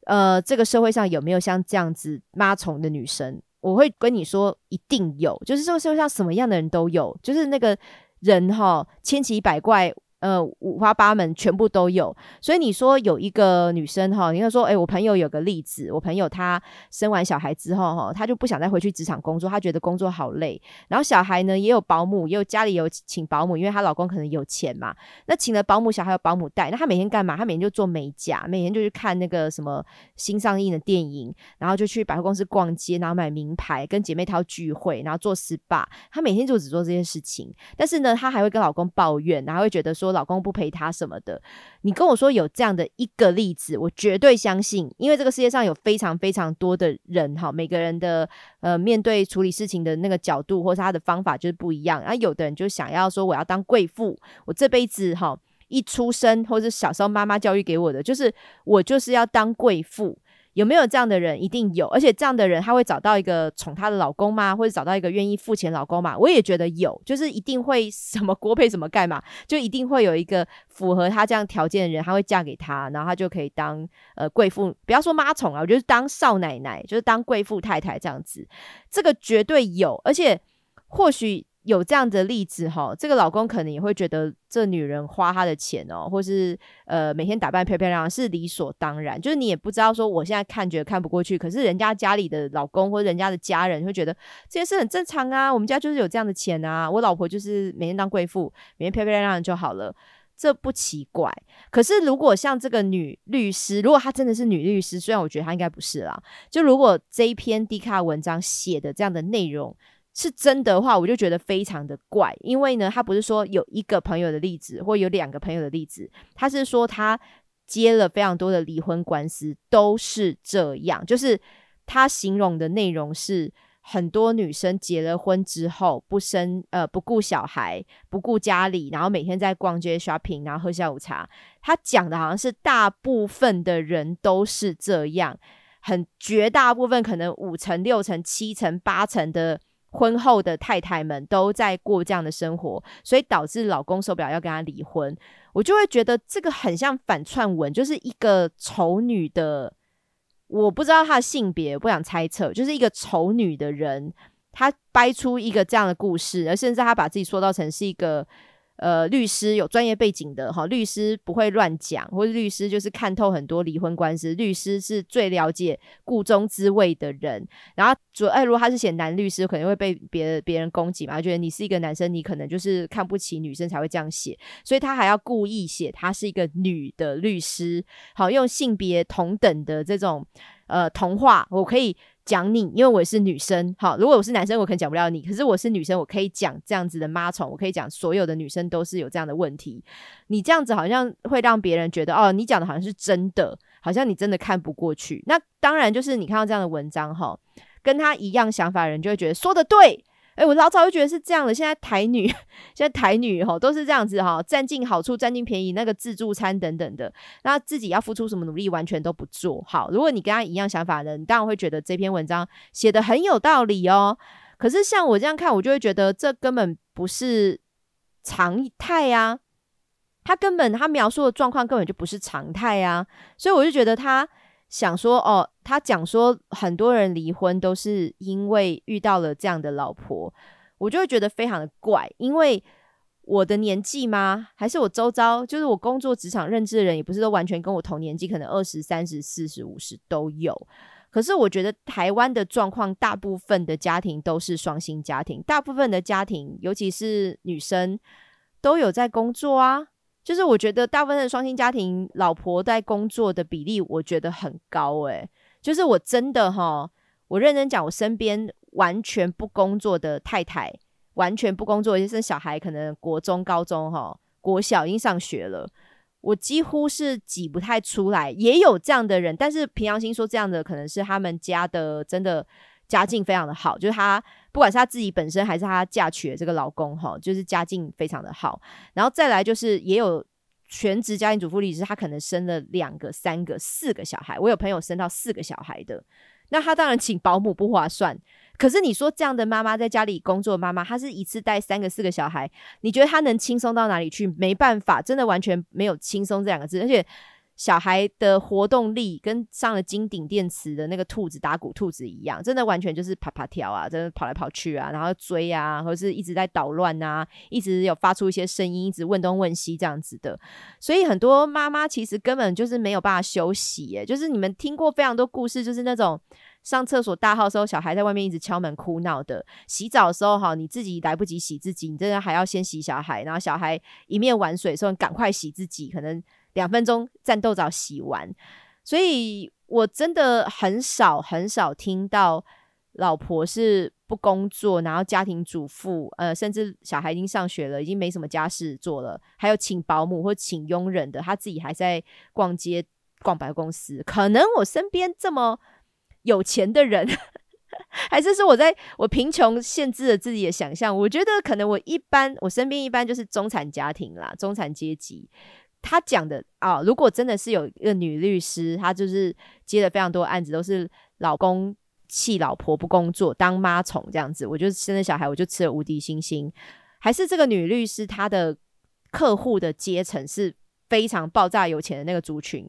呃，这个社会上有没有像这样子妈虫的女生，我会跟你说一定有，就是这个社会上什么样的人都有，就是那个人哈，千奇百怪。呃，五花八门，全部都有。所以你说有一个女生哈，你看说，哎，我朋友有个例子，我朋友她生完小孩之后哈，她就不想再回去职场工作，她觉得工作好累。然后小孩呢也有保姆，也有家里有请保姆，因为她老公可能有钱嘛。那请了保姆，小孩有保姆带，那她每天干嘛？她每天就做美甲，每天就去看那个什么新上映的电影，然后就去百货公司逛街，然后买名牌，跟姐妹淘聚会，然后做 SPA。她每天就只做这些事情，但是呢，她还会跟老公抱怨，然后会觉得说。说老公不陪她什么的，你跟我说有这样的一个例子，我绝对相信，因为这个世界上有非常非常多的人哈，每个人的呃面对处理事情的那个角度或是他的方法就是不一样。然后有的人就想要说我要当贵妇，我这辈子哈一出生或者小时候妈妈教育给我的就是我就是要当贵妇。有没有这样的人？一定有，而且这样的人他会找到一个宠她的老公吗？或者找到一个愿意付钱老公吗？我也觉得有，就是一定会 (laughs) 什么锅配什么盖嘛，就一定会有一个符合他这样条件的人，他会嫁给他，然后他就可以当呃贵妇，不要说妈宠啊，我觉得当少奶奶，就是当贵妇太太这样子，这个绝对有，而且或许。有这样的例子哈，这个老公可能也会觉得这女人花他的钱哦，或是呃每天打扮漂漂亮亮是理所当然，就是你也不知道说我现在看觉得看不过去，可是人家家里的老公或者人家的家人会觉得这件事很正常啊，我们家就是有这样的钱啊，我老婆就是每天当贵妇，每天漂漂亮亮就好了。这不奇怪。可是如果像这个女律师，如果她真的是女律师，虽然我觉得她应该不是啦，就如果这一篇 D 卡文章写的这样的内容是真的话，我就觉得非常的怪。因为呢，他不是说有一个朋友的例子，或有两个朋友的例子，他是说他接了非常多的离婚官司，都是这样，就是他形容的内容是。很多女生结了婚之后不生呃不顾小孩不顾家里，然后每天在逛街 shopping，然后喝下午茶。他讲的好像是大部分的人都是这样，很绝大部分可能五成六成七成八成的婚后的太太们都在过这样的生活，所以导致老公受不了要跟她离婚。我就会觉得这个很像反串文，就是一个丑女的。我不知道她的性别，不想猜测，就是一个丑女的人，她掰出一个这样的故事，而甚至她把自己塑造成是一个。呃，律师有专业背景的哈，律师不会乱讲，或者律师就是看透很多离婚官司，律师是最了解故中滋味的人。然后主哎，如果他是写男律师，可能会被别别人攻击嘛，觉得你是一个男生，你可能就是看不起女生才会这样写，所以他还要故意写他是一个女的律师，好用性别同等的这种呃童话，我可以。讲你，因为我是女生，好，如果我是男生，我可能讲不了你。可是我是女生，我可以讲这样子的妈宠，我可以讲所有的女生都是有这样的问题。你这样子好像会让别人觉得，哦，你讲的好像是真的，好像你真的看不过去。那当然就是你看到这样的文章，哈，跟他一样想法的人就会觉得说的对。哎，我老早就觉得是这样的。现在台女，(laughs) 现在台女哈都是这样子哈，占尽好处，占尽便宜，那个自助餐等等的，那自己要付出什么努力，完全都不做好。如果你跟他一样想法的，你当然会觉得这篇文章写的很有道理哦。可是像我这样看，我就会觉得这根本不是常态呀。他根本他描述的状况根本就不是常态呀，所以我就觉得他。想说哦，他讲说很多人离婚都是因为遇到了这样的老婆，我就会觉得非常的怪。因为我的年纪吗？还是我周遭，就是我工作职场认知的人，也不是都完全跟我同年纪，可能二十三十、四十五十都有。可是我觉得台湾的状况，大部分的家庭都是双薪家庭，大部分的家庭，尤其是女生，都有在工作啊。就是我觉得大部分的双薪家庭，老婆在工作的比例，我觉得很高诶。就是我真的哈，我认真讲，我身边完全不工作的太太，完全不工作，而且生小孩，可能国中、高中哈，国小已经上学了，我几乎是挤不太出来。也有这样的人，但是平阳心说这样的可能是他们家的真的。家境非常的好，就是她不管是她自己本身还是她嫁娶的这个老公哈，就是家境非常的好。然后再来就是也有全职家庭主妇例子，她可能生了两个、三个、四个小孩。我有朋友生到四个小孩的，那她当然请保姆不划算。可是你说这样的妈妈在家里工作，妈妈她是一次带三个、四个小孩，你觉得她能轻松到哪里去？没办法，真的完全没有轻松这两个字，而且。小孩的活动力跟上了金顶电池的那个兔子打鼓兔子一样，真的完全就是啪啪跳啊，真的跑来跑去啊，然后追啊，或者是一直在捣乱啊，一直有发出一些声音，一直问东问西这样子的。所以很多妈妈其实根本就是没有办法休息，耶，就是你们听过非常多故事，就是那种上厕所大号的时候，小孩在外面一直敲门哭闹的；洗澡的时候，哈，你自己来不及洗自己，你真的还要先洗小孩，然后小孩一面玩水的时候，赶快洗自己，可能。两分钟战斗澡洗完，所以我真的很少很少听到老婆是不工作，然后家庭主妇，呃，甚至小孩已经上学了，已经没什么家事做了，还有请保姆或请佣人的，他自己还在逛街逛百货公司。可能我身边这么有钱的人，(laughs) 还是说我在我贫穷限制了自己的想象？我觉得可能我一般，我身边一般就是中产家庭啦，中产阶级。他讲的啊，如果真的是有一个女律师，她就是接了非常多案子，都是老公气老婆不工作当妈宠这样子，我就生了小孩，我就吃了无敌星星。还是这个女律师她的客户的阶层是非常爆炸有钱的那个族群，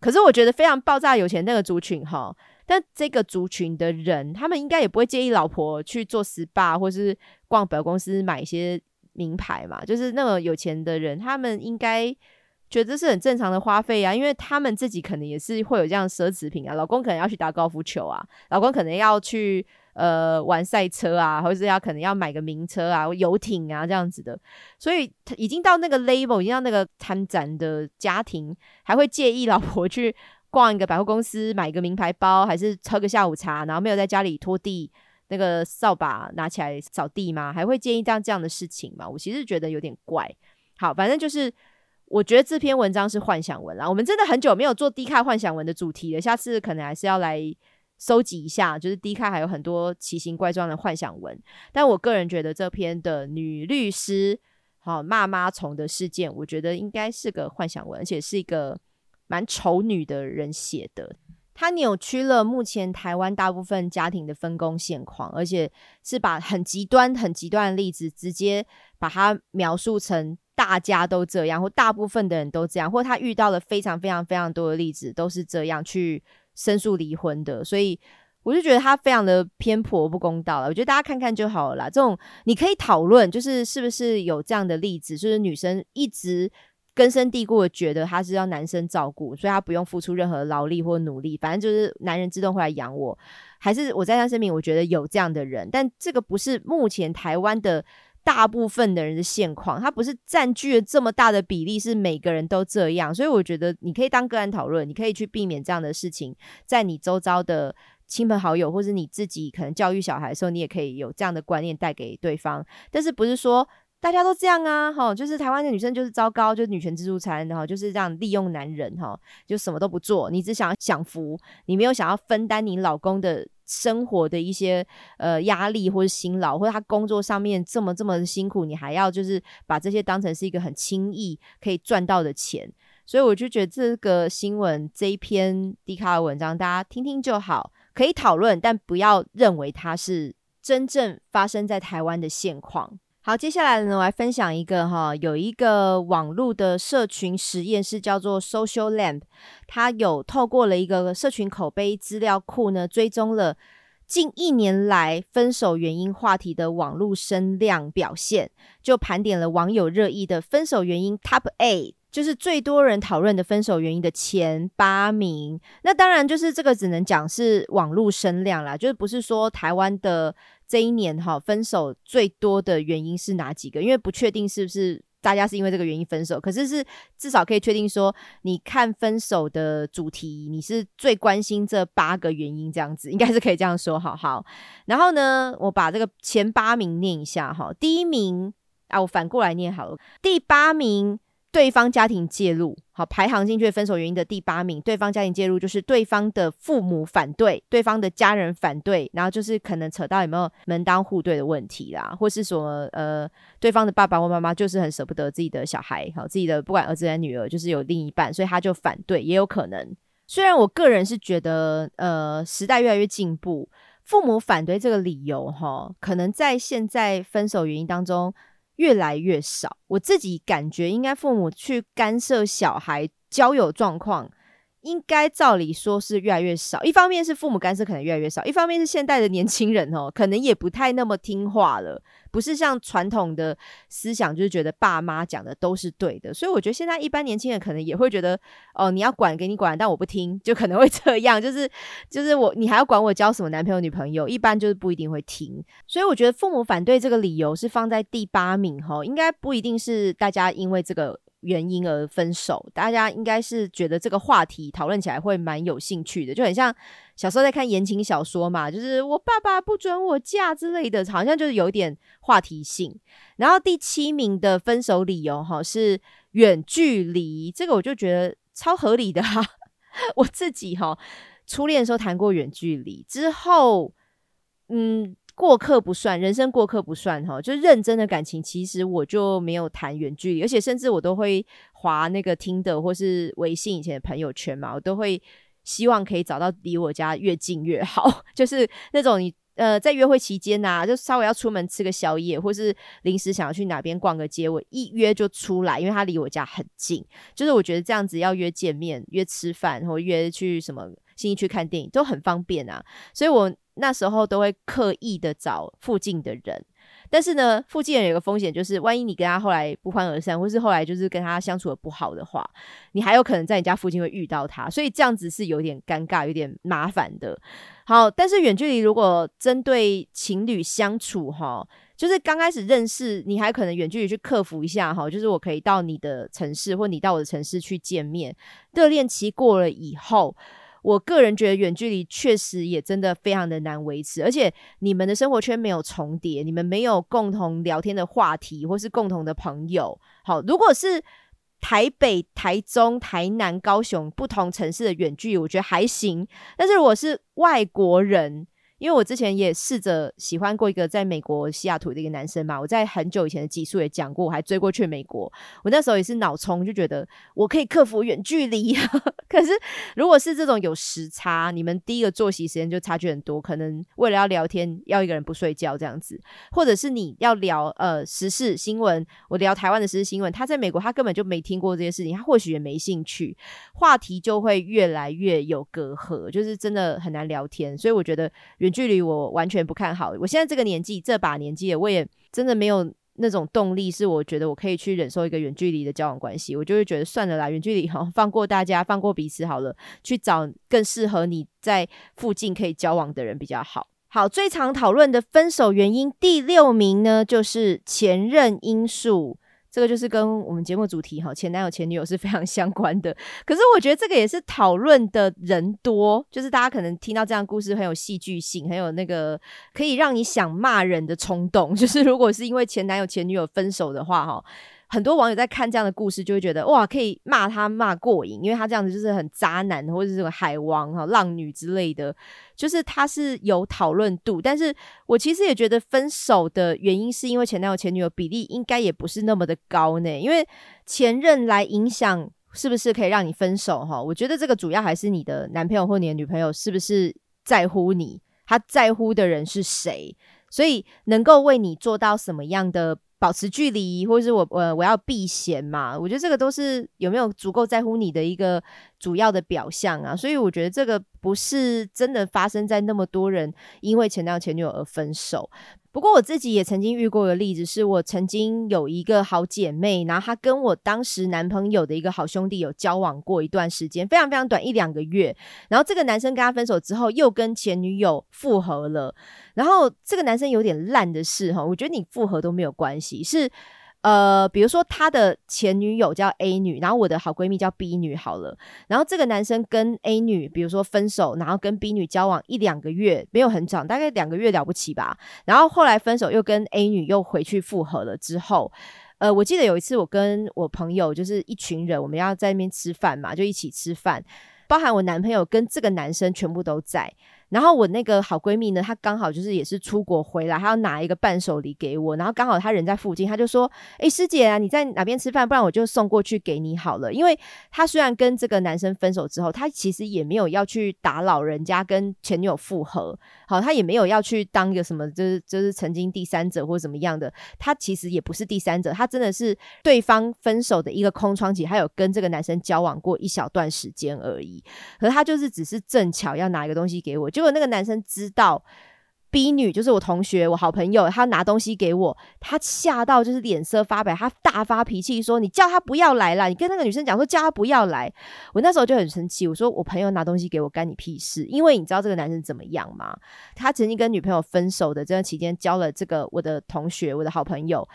可是我觉得非常爆炸有钱那个族群哈，但这个族群的人，他们应该也不会介意老婆去做 SPA 或是逛百货公司买一些。名牌嘛，就是那么有钱的人，他们应该觉得是很正常的花费啊，因为他们自己可能也是会有这样奢侈品啊。老公可能要去打高尔夫球啊，老公可能要去呃玩赛车啊，或者是要可能要买个名车啊、游艇啊这样子的。所以已经到那个 label，已经到那个参展的家庭，还会介意老婆去逛一个百货公司买一个名牌包，还是喝个下午茶，然后没有在家里拖地。那个扫把拿起来扫地吗？还会建议这样这样的事情吗？我其实觉得有点怪。好，反正就是我觉得这篇文章是幻想文啦。我们真的很久没有做低卡幻想文的主题了，下次可能还是要来收集一下。就是低卡还有很多奇形怪状的幻想文，但我个人觉得这篇的女律师好骂妈虫的事件，我觉得应该是个幻想文，而且是一个蛮丑女的人写的。它扭曲了目前台湾大部分家庭的分工现况，而且是把很极端、很极端的例子直接把它描述成大家都这样，或大部分的人都这样，或他遇到了非常非常非常多的例子都是这样去申诉离婚的，所以我就觉得他非常的偏颇不公道了。我觉得大家看看就好了啦。这种你可以讨论，就是是不是有这样的例子，就是女生一直。根深蒂固的觉得他是要男生照顾，所以他不用付出任何劳力或努力，反正就是男人自动会来养我。还是我在他身边，我觉得有这样的人，但这个不是目前台湾的大部分的人的现况，他不是占据了这么大的比例，是每个人都这样。所以我觉得你可以当个案讨论，你可以去避免这样的事情，在你周遭的亲朋好友或者你自己可能教育小孩的时候，你也可以有这样的观念带给对方，但是不是说。大家都这样啊，哈，就是台湾的女生就是糟糕，就是女权自助餐，然后，就是这样利用男人，哈，就什么都不做，你只想要享福，你没有想要分担你老公的生活的一些呃压力或者辛劳，或者他工作上面这么这么辛苦，你还要就是把这些当成是一个很轻易可以赚到的钱，所以我就觉得这个新闻这一篇低卡的文章，大家听听就好，可以讨论，但不要认为它是真正发生在台湾的现况。好，接下来呢，我来分享一个哈，有一个网络的社群实验室叫做 Social Lamp，它有透过了一个社群口碑资料库呢，追踪了近一年来分手原因话题的网络声量表现，就盘点了网友热议的分手原因 Top Eight 就是最多人讨论的分手原因的前八名。那当然就是这个只能讲是网络声量啦，就是不是说台湾的。这一年哈，分手最多的原因是哪几个？因为不确定是不是大家是因为这个原因分手，可是是至少可以确定说，你看分手的主题，你是最关心这八个原因，这样子应该是可以这样说。好好，然后呢，我把这个前八名念一下哈。第一名啊，我反过来念好了，第八名。对方家庭介入，好排行进去分手原因的第八名。对方家庭介入就是对方的父母反对，对方的家人反对，然后就是可能扯到有没有门当户对的问题啦，或是说呃，对方的爸爸或妈妈就是很舍不得自己的小孩，好自己的不管儿子还是女儿，就是有另一半，所以他就反对，也有可能。虽然我个人是觉得，呃，时代越来越进步，父母反对这个理由，哈，可能在现在分手原因当中。越来越少，我自己感觉应该父母去干涉小孩交友状况，应该照理说是越来越少。一方面是父母干涉可能越来越少，一方面是现代的年轻人哦，可能也不太那么听话了。不是像传统的思想，就是觉得爸妈讲的都是对的，所以我觉得现在一般年轻人可能也会觉得，哦，你要管给你管，但我不听，就可能会 (laughs) 这样，就是就是我你还要管我交什么男朋友女朋友，一般就是不一定会听。所以我觉得父母反对这个理由是放在第八名哈，应该不一定是大家因为这个。原因而分手，大家应该是觉得这个话题讨论起来会蛮有兴趣的，就很像小时候在看言情小说嘛，就是我爸爸不准我嫁之类的，好像就是有点话题性。然后第七名的分手理由哈是远距离，这个我就觉得超合理的哈。(laughs) 我自己哈初恋的时候谈过远距离之后，嗯。过客不算，人生过客不算哈，就认真的感情，其实我就没有谈远距离，而且甚至我都会划那个听的或是微信以前的朋友圈嘛，我都会希望可以找到离我家越近越好，(laughs) 就是那种你呃在约会期间呐，就稍微要出门吃个宵夜，或是临时想要去哪边逛个街，我一约就出来，因为他离我家很近，就是我觉得这样子要约见面、约吃饭或约去什么新义区看电影都很方便啊，所以我。那时候都会刻意的找附近的人，但是呢，附近人有个风险，就是万一你跟他后来不欢而散，或是后来就是跟他相处的不好的话，你还有可能在你家附近会遇到他，所以这样子是有点尴尬、有点麻烦的。好，但是远距离如果针对情侣相处，哈。就是刚开始认识，你还可能远距离去克服一下哈。就是我可以到你的城市，或你到我的城市去见面。热恋期过了以后，我个人觉得远距离确实也真的非常的难维持，而且你们的生活圈没有重叠，你们没有共同聊天的话题，或是共同的朋友。好，如果是台北、台中、台南、高雄不同城市的远距离，我觉得还行。但是如果是外国人，因为我之前也试着喜欢过一个在美国西雅图的一个男生嘛，我在很久以前的集数也讲过，我还追过去美国。我那时候也是脑冲，就觉得我可以克服远距离。(laughs) 可是如果是这种有时差，你们第一个作息时间就差距很多，可能为了要聊天，要一个人不睡觉这样子，或者是你要聊呃时事新闻，我聊台湾的时事新闻，他在美国他根本就没听过这些事情，他或许也没兴趣，话题就会越来越有隔阂，就是真的很难聊天。所以我觉得。距离我完全不看好。我现在这个年纪，这把年纪，我也真的没有那种动力，是我觉得我可以去忍受一个远距离的交往关系。我就会觉得算了啦，远距离哈，放过大家，放过彼此好了，去找更适合你在附近可以交往的人比较好。好，最常讨论的分手原因第六名呢，就是前任因素。这个就是跟我们节目主题哈，前男友前女友是非常 (laughs) 相关的。可是我觉得这个也是讨论的人多，就是大家可能听到这样故事很有戏剧性，很有那个可以让你想骂人的冲动。(laughs) 就是如果是因为前男友前女友分手的话，哈。很多网友在看这样的故事，就会觉得哇，可以骂他骂过瘾，因为他这样子就是很渣男，或者是这个海王哈、浪女之类的，就是他是有讨论度。但是我其实也觉得分手的原因是因为前男友前女友比例应该也不是那么的高呢，因为前任来影响是不是可以让你分手哈？我觉得这个主要还是你的男朋友或你的女朋友是不是在乎你，他在乎的人是谁，所以能够为你做到什么样的。保持距离，或者是我我我要避嫌嘛？我觉得这个都是有没有足够在乎你的一个主要的表象啊。所以我觉得这个不是真的发生在那么多人因为前男友前女友而分手。不过我自己也曾经遇过的例子，是我曾经有一个好姐妹，然后她跟我当时男朋友的一个好兄弟有交往过一段时间，非常非常短一两个月。然后这个男生跟她分手之后，又跟前女友复合了。然后这个男生有点烂的事哈，我觉得你复合都没有关系，是。呃，比如说他的前女友叫 A 女，然后我的好闺蜜叫 B 女，好了，然后这个男生跟 A 女，比如说分手，然后跟 B 女交往一两个月，没有很长，大概两个月了不起吧，然后后来分手又跟 A 女又回去复合了之后，呃，我记得有一次我跟我朋友就是一群人，我们要在那边吃饭嘛，就一起吃饭，包含我男朋友跟这个男生全部都在。然后我那个好闺蜜呢，她刚好就是也是出国回来，她要拿一个伴手礼给我，然后刚好她人在附近，她就说：“哎，师姐啊，你在哪边吃饭？不然我就送过去给你好了。”因为她虽然跟这个男生分手之后，她其实也没有要去打扰人家跟前女友复合，好，他也没有要去当一个什么，就是就是曾经第三者或怎么样的，他其实也不是第三者，他真的是对方分手的一个空窗期，还有跟这个男生交往过一小段时间而已，可是他就是只是正巧要拿一个东西给我。结果那个男生知道 B 女就是我同学，我好朋友，他拿东西给我，他吓到就是脸色发白，他大发脾气说：“你叫他不要来了，你跟那个女生讲说叫他不要来。”我那时候就很生气，我说：“我朋友拿东西给我，干你屁事？”因为你知道这个男生怎么样吗？他曾经跟女朋友分手的这段期间，交了这个我的同学，我的好朋友，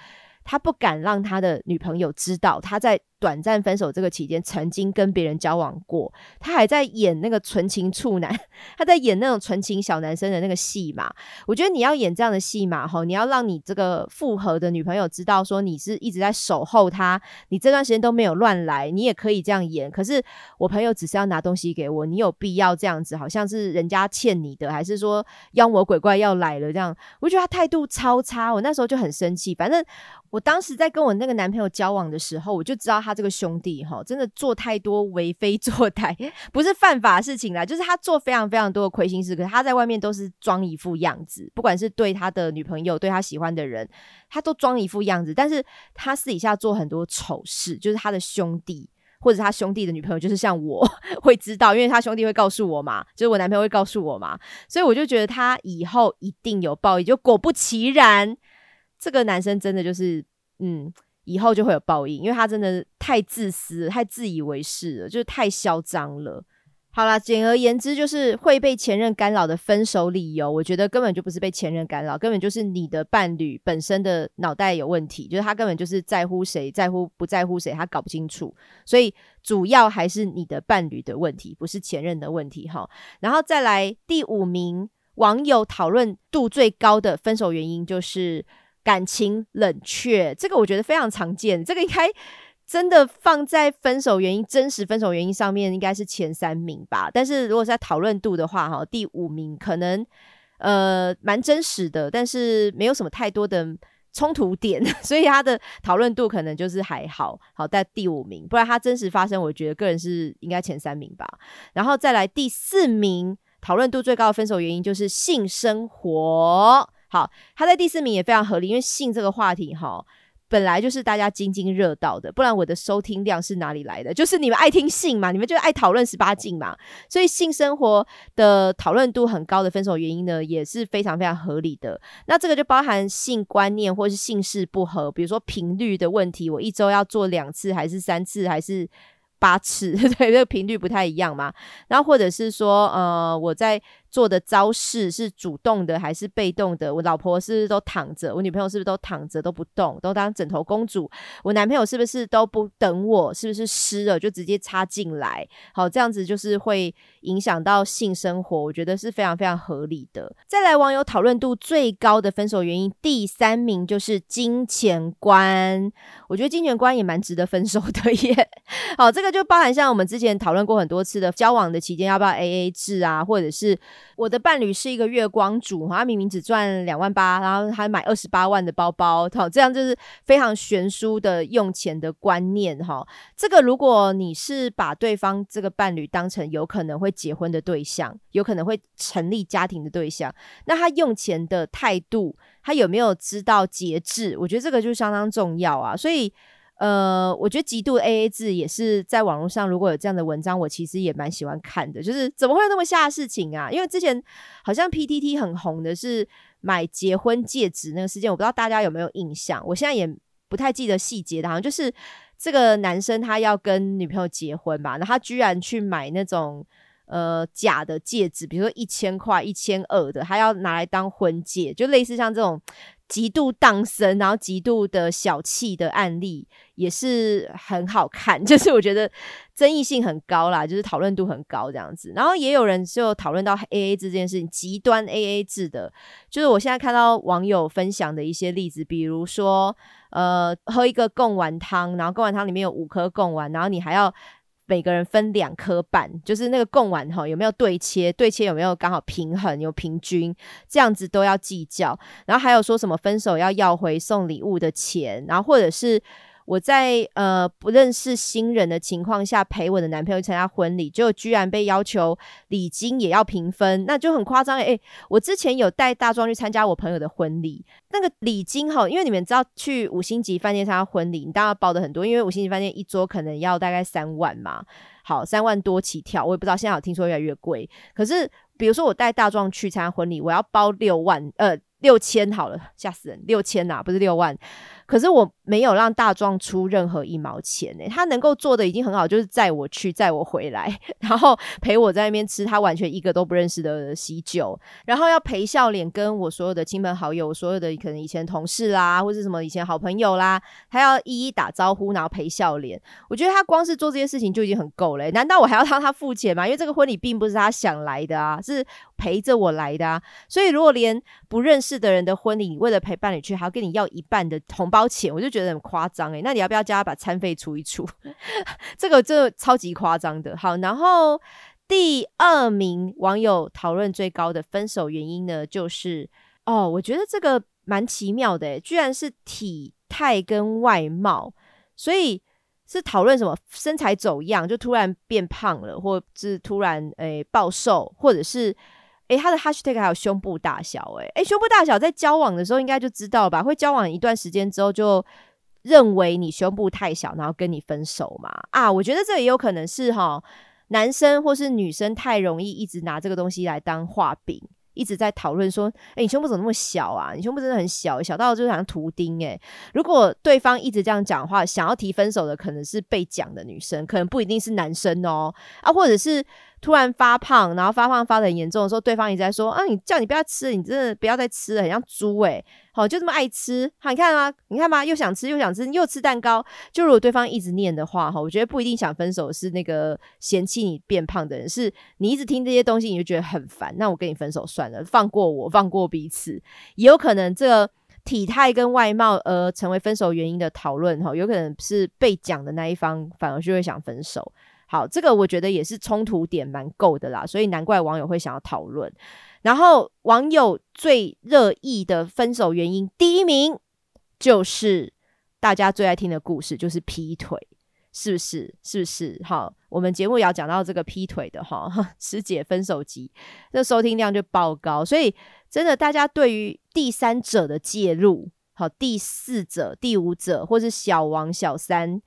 他不敢让他的女朋友知道他在。短暂分手这个期间，曾经跟别人交往过，他还在演那个纯情处男，(laughs) 他在演那种纯情小男生的那个戏嘛。我觉得你要演这样的戏嘛，吼，你要让你这个复合的女朋友知道说你是一直在守候他，你这段时间都没有乱来，你也可以这样演。可是我朋友只是要拿东西给我，你有必要这样子，好像是人家欠你的，还是说妖魔鬼怪要来了这样？我觉得他态度超差，我那时候就很生气。反正我当时在跟我那个男朋友交往的时候，我就知道他。这个兄弟哈，真的做太多为非作歹，不是犯法事情啦，就是他做非常非常多的亏心事。可是他在外面都是装一副样子，不管是对他的女朋友，对他喜欢的人，他都装一副样子。但是他私底下做很多丑事，就是他的兄弟或者他兄弟的女朋友，就是像我 (laughs) 会知道，因为他兄弟会告诉我嘛，就是我男朋友会告诉我嘛，所以我就觉得他以后一定有报应。就果不其然。这个男生真的就是嗯。以后就会有报应，因为他真的太自私、太自以为是了，就是太嚣张了。好啦，简而言之，就是会被前任干扰的分手理由，我觉得根本就不是被前任干扰，根本就是你的伴侣本身的脑袋有问题，就是他根本就是在乎谁，在乎不在乎谁，他搞不清楚。所以主要还是你的伴侣的问题，不是前任的问题哈。然后再来第五名，网友讨论度最高的分手原因就是。感情冷却，这个我觉得非常常见。这个应该真的放在分手原因、真实分手原因上面，应该是前三名吧。但是如果是在讨论度的话，哈，第五名可能呃蛮真实的，但是没有什么太多的冲突点，(laughs) 所以他的讨论度可能就是还好，好在第五名。不然他真实发生，我觉得个人是应该前三名吧。然后再来第四名，讨论度最高的分手原因就是性生活。好，他在第四名也非常合理，因为性这个话题哈，本来就是大家津津乐道的，不然我的收听量是哪里来的？就是你们爱听性嘛，你们就爱讨论十八禁嘛，所以性生活的讨论度很高的分手原因呢，也是非常非常合理的。那这个就包含性观念或是性事不合，比如说频率的问题，我一周要做两次还是三次还是？八次，(laughs) 对，这个频率不太一样嘛。然后或者是说，呃，我在做的招式是主动的还是被动的？我老婆是不是都躺着？我女朋友是不是都躺着都不动，都当枕头公主？我男朋友是不是都不等我？是不是湿了就直接插进来？好，这样子就是会影响到性生活，我觉得是非常非常合理的。再来，网友讨论度最高的分手原因，第三名就是金钱观。我觉得金钱观也蛮值得分手的耶。好，这个。就包含像我们之前讨论过很多次的交往的期间要不要 A A 制啊，或者是我的伴侣是一个月光族，他明明只赚两万八，然后还买二十八万的包包，好，这样就是非常悬殊的用钱的观念哈。这个如果你是把对方这个伴侣当成有可能会结婚的对象，有可能会成立家庭的对象，那他用钱的态度，他有没有知道节制？我觉得这个就相当重要啊，所以。呃，我觉得极度 A A 制也是在网络上，如果有这样的文章，我其实也蛮喜欢看的。就是怎么会有那么下的事情啊？因为之前好像 P T T 很红的是买结婚戒指那个事件，我不知道大家有没有印象。我现在也不太记得细节的，好像就是这个男生他要跟女朋友结婚吧，然后他居然去买那种呃假的戒指，比如说一千块、一千二的，他要拿来当婚戒，就类似像这种。极度荡生，然后极度的小气的案例也是很好看，(laughs) 就是我觉得争议性很高啦，就是讨论度很高这样子。然后也有人就讨论到 A A 制这件事情，极端 A A 制的，就是我现在看到网友分享的一些例子，比如说呃，喝一个贡丸汤，然后贡丸汤里面有五颗贡丸，然后你还要。每个人分两颗半，就是那个贡丸哈，有没有对切？对切有没有刚好平衡？有平均？这样子都要计较。然后还有说什么分手要要回送礼物的钱，然后或者是。我在呃不认识新人的情况下陪我的男朋友参加婚礼，就居然被要求礼金也要平分，那就很夸张诶，我之前有带大壮去参加我朋友的婚礼，那个礼金哈，因为你们知道去五星级饭店参加婚礼，你当然包的很多，因为五星级饭店一桌可能要大概三万嘛，好三万多起跳，我也不知道现在有听说越来越贵。可是比如说我带大壮去参加婚礼，我要包六万呃六千好了，吓死人，六千呐，不是六万。可是我没有让大壮出任何一毛钱呢，他能够做的已经很好，就是载我去，载我回来，(laughs) 然后陪我在那边吃他完全一个都不认识的喜酒，然后要陪笑脸跟我所有的亲朋好友，所有的可能以前同事啦，或者什么以前好朋友啦，他要一一打招呼，然后陪笑脸。我觉得他光是做这些事情就已经很够了，难道我还要让他付钱吗？因为这个婚礼并不是他想来的啊，是陪着我来的啊。所以如果连不认识的人的婚礼，为了陪伴你去，还要跟你要一半的红包。包钱我就觉得很夸张诶，那你要不要叫他把餐费出一出？(laughs) 这个这超级夸张的。好，然后第二名网友讨论最高的分手原因呢，就是哦，我觉得这个蛮奇妙的，居然是体态跟外貌，所以是讨论什么身材走样，就突然变胖了，或是突然诶暴瘦，或者是。诶，他的 hashtag 还有胸部大小，诶诶，胸部大小在交往的时候应该就知道吧？会交往一段时间之后就认为你胸部太小，然后跟你分手嘛？啊，我觉得这也有可能是哈，男生或是女生太容易一直拿这个东西来当画饼，一直在讨论说，哎，你胸部怎么那么小啊？你胸部真的很小，小到就好像图钉哎。如果对方一直这样讲的话，想要提分手的可能是被讲的女生，可能不一定是男生哦，啊，或者是。突然发胖，然后发胖发的很严重的时候，对方一直在说：“啊，你叫你不要吃，你真的不要再吃了，很像猪诶。好，就这么爱吃，好，你看吗？你看吗？又想吃又想吃，又吃蛋糕。就如果对方一直念的话，哈，我觉得不一定想分手是那个嫌弃你变胖的人，是你一直听这些东西你就觉得很烦。那我跟你分手算了，放过我，放过彼此。也有可能这体态跟外貌而成为分手原因的讨论，哈，有可能是被讲的那一方反而就会想分手。”好，这个我觉得也是冲突点蛮够的啦，所以难怪网友会想要讨论。然后网友最热议的分手原因第一名就是大家最爱听的故事，就是劈腿，是不是？是不是？好，我们节目也要讲到这个劈腿的哈，(laughs) 师姐分手集，这收听量就爆高，所以真的大家对于第三者的介入，好，第四者、第五者，或是小王、小三。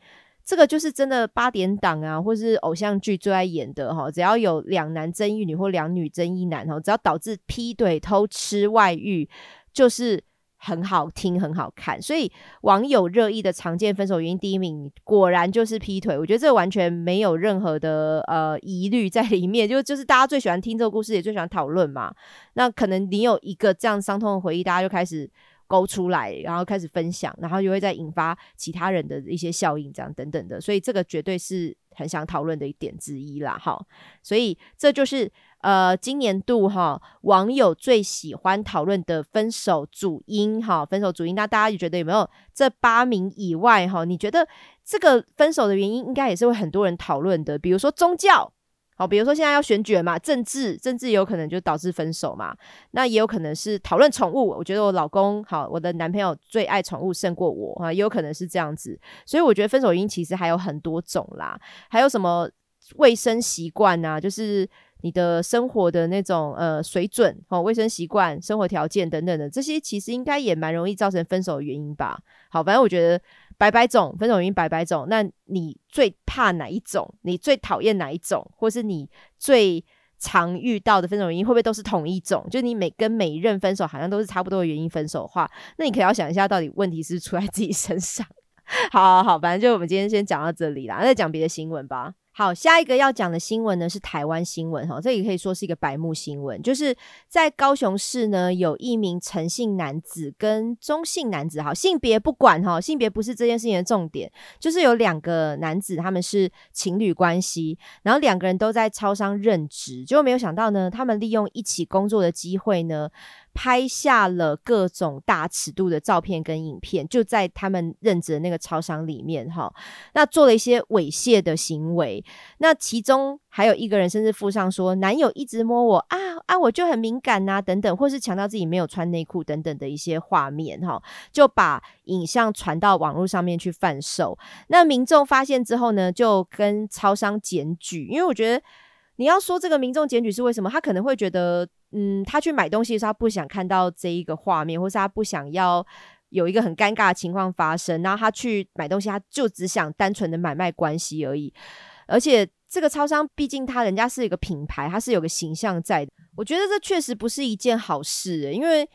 这个就是真的八点档啊，或是偶像剧最爱演的哈。只要有两男争一女或两女争一男哈，只要导致劈腿、偷吃、外遇，就是很好听、很好看。所以网友热议的常见分手原因第一名，果然就是劈腿。我觉得这完全没有任何的呃疑虑在里面，就就是大家最喜欢听这个故事，也最喜欢讨论嘛。那可能你有一个这样伤痛的回忆，大家就开始。勾出来，然后开始分享，然后又会再引发其他人的一些效应，这样等等的，所以这个绝对是很想讨论的一点之一啦，哈。所以这就是呃今年度哈网友最喜欢讨论的分手主因哈，分手主因。那大家觉得有没有这八名以外哈？你觉得这个分手的原因应该也是会很多人讨论的，比如说宗教。好，比如说现在要选举嘛，政治政治有可能就导致分手嘛，那也有可能是讨论宠物。我觉得我老公好，我的男朋友最爱宠物胜过我啊，也有可能是这样子。所以我觉得分手原因其实还有很多种啦，还有什么卫生习惯啊，就是你的生活的那种呃水准哦，卫生习惯、生活条件等等的这些，其实应该也蛮容易造成分手的原因吧。好，反正我觉得。百百种分手原因，百百种。那你最怕哪一种？你最讨厌哪一种？或是你最常遇到的分手原因，会不会都是同一种？就你每跟每一任分手，好像都是差不多的原因分手的话，那你可要想一下，到底问题是出在自己身上。(laughs) 好好好，反正就我们今天先讲到这里啦，再讲别的新闻吧。好，下一个要讲的新闻呢是台湾新闻哈，这也可以说是一个白目新闻，就是在高雄市呢有一名陈姓男子跟中姓男子，哈性别不管哈，性别不是这件事情的重点，就是有两个男子他们是情侣关系，然后两个人都在超商任职，结果没有想到呢，他们利用一起工作的机会呢。拍下了各种大尺度的照片跟影片，就在他们任职的那个超商里面哈。那做了一些猥亵的行为，那其中还有一个人甚至附上说男友一直摸我啊啊，我就很敏感呐等等，或是强调自己没有穿内裤等等的一些画面哈，就把影像传到网络上面去贩售。那民众发现之后呢，就跟超商检举，因为我觉得你要说这个民众检举是为什么，他可能会觉得。嗯，他去买东西的时候，他不想看到这一个画面，或是他不想要有一个很尴尬的情况发生。然后他去买东西，他就只想单纯的买卖关系而已。而且这个超商毕竟他人家是一个品牌，他是有个形象在的。我觉得这确实不是一件好事，因为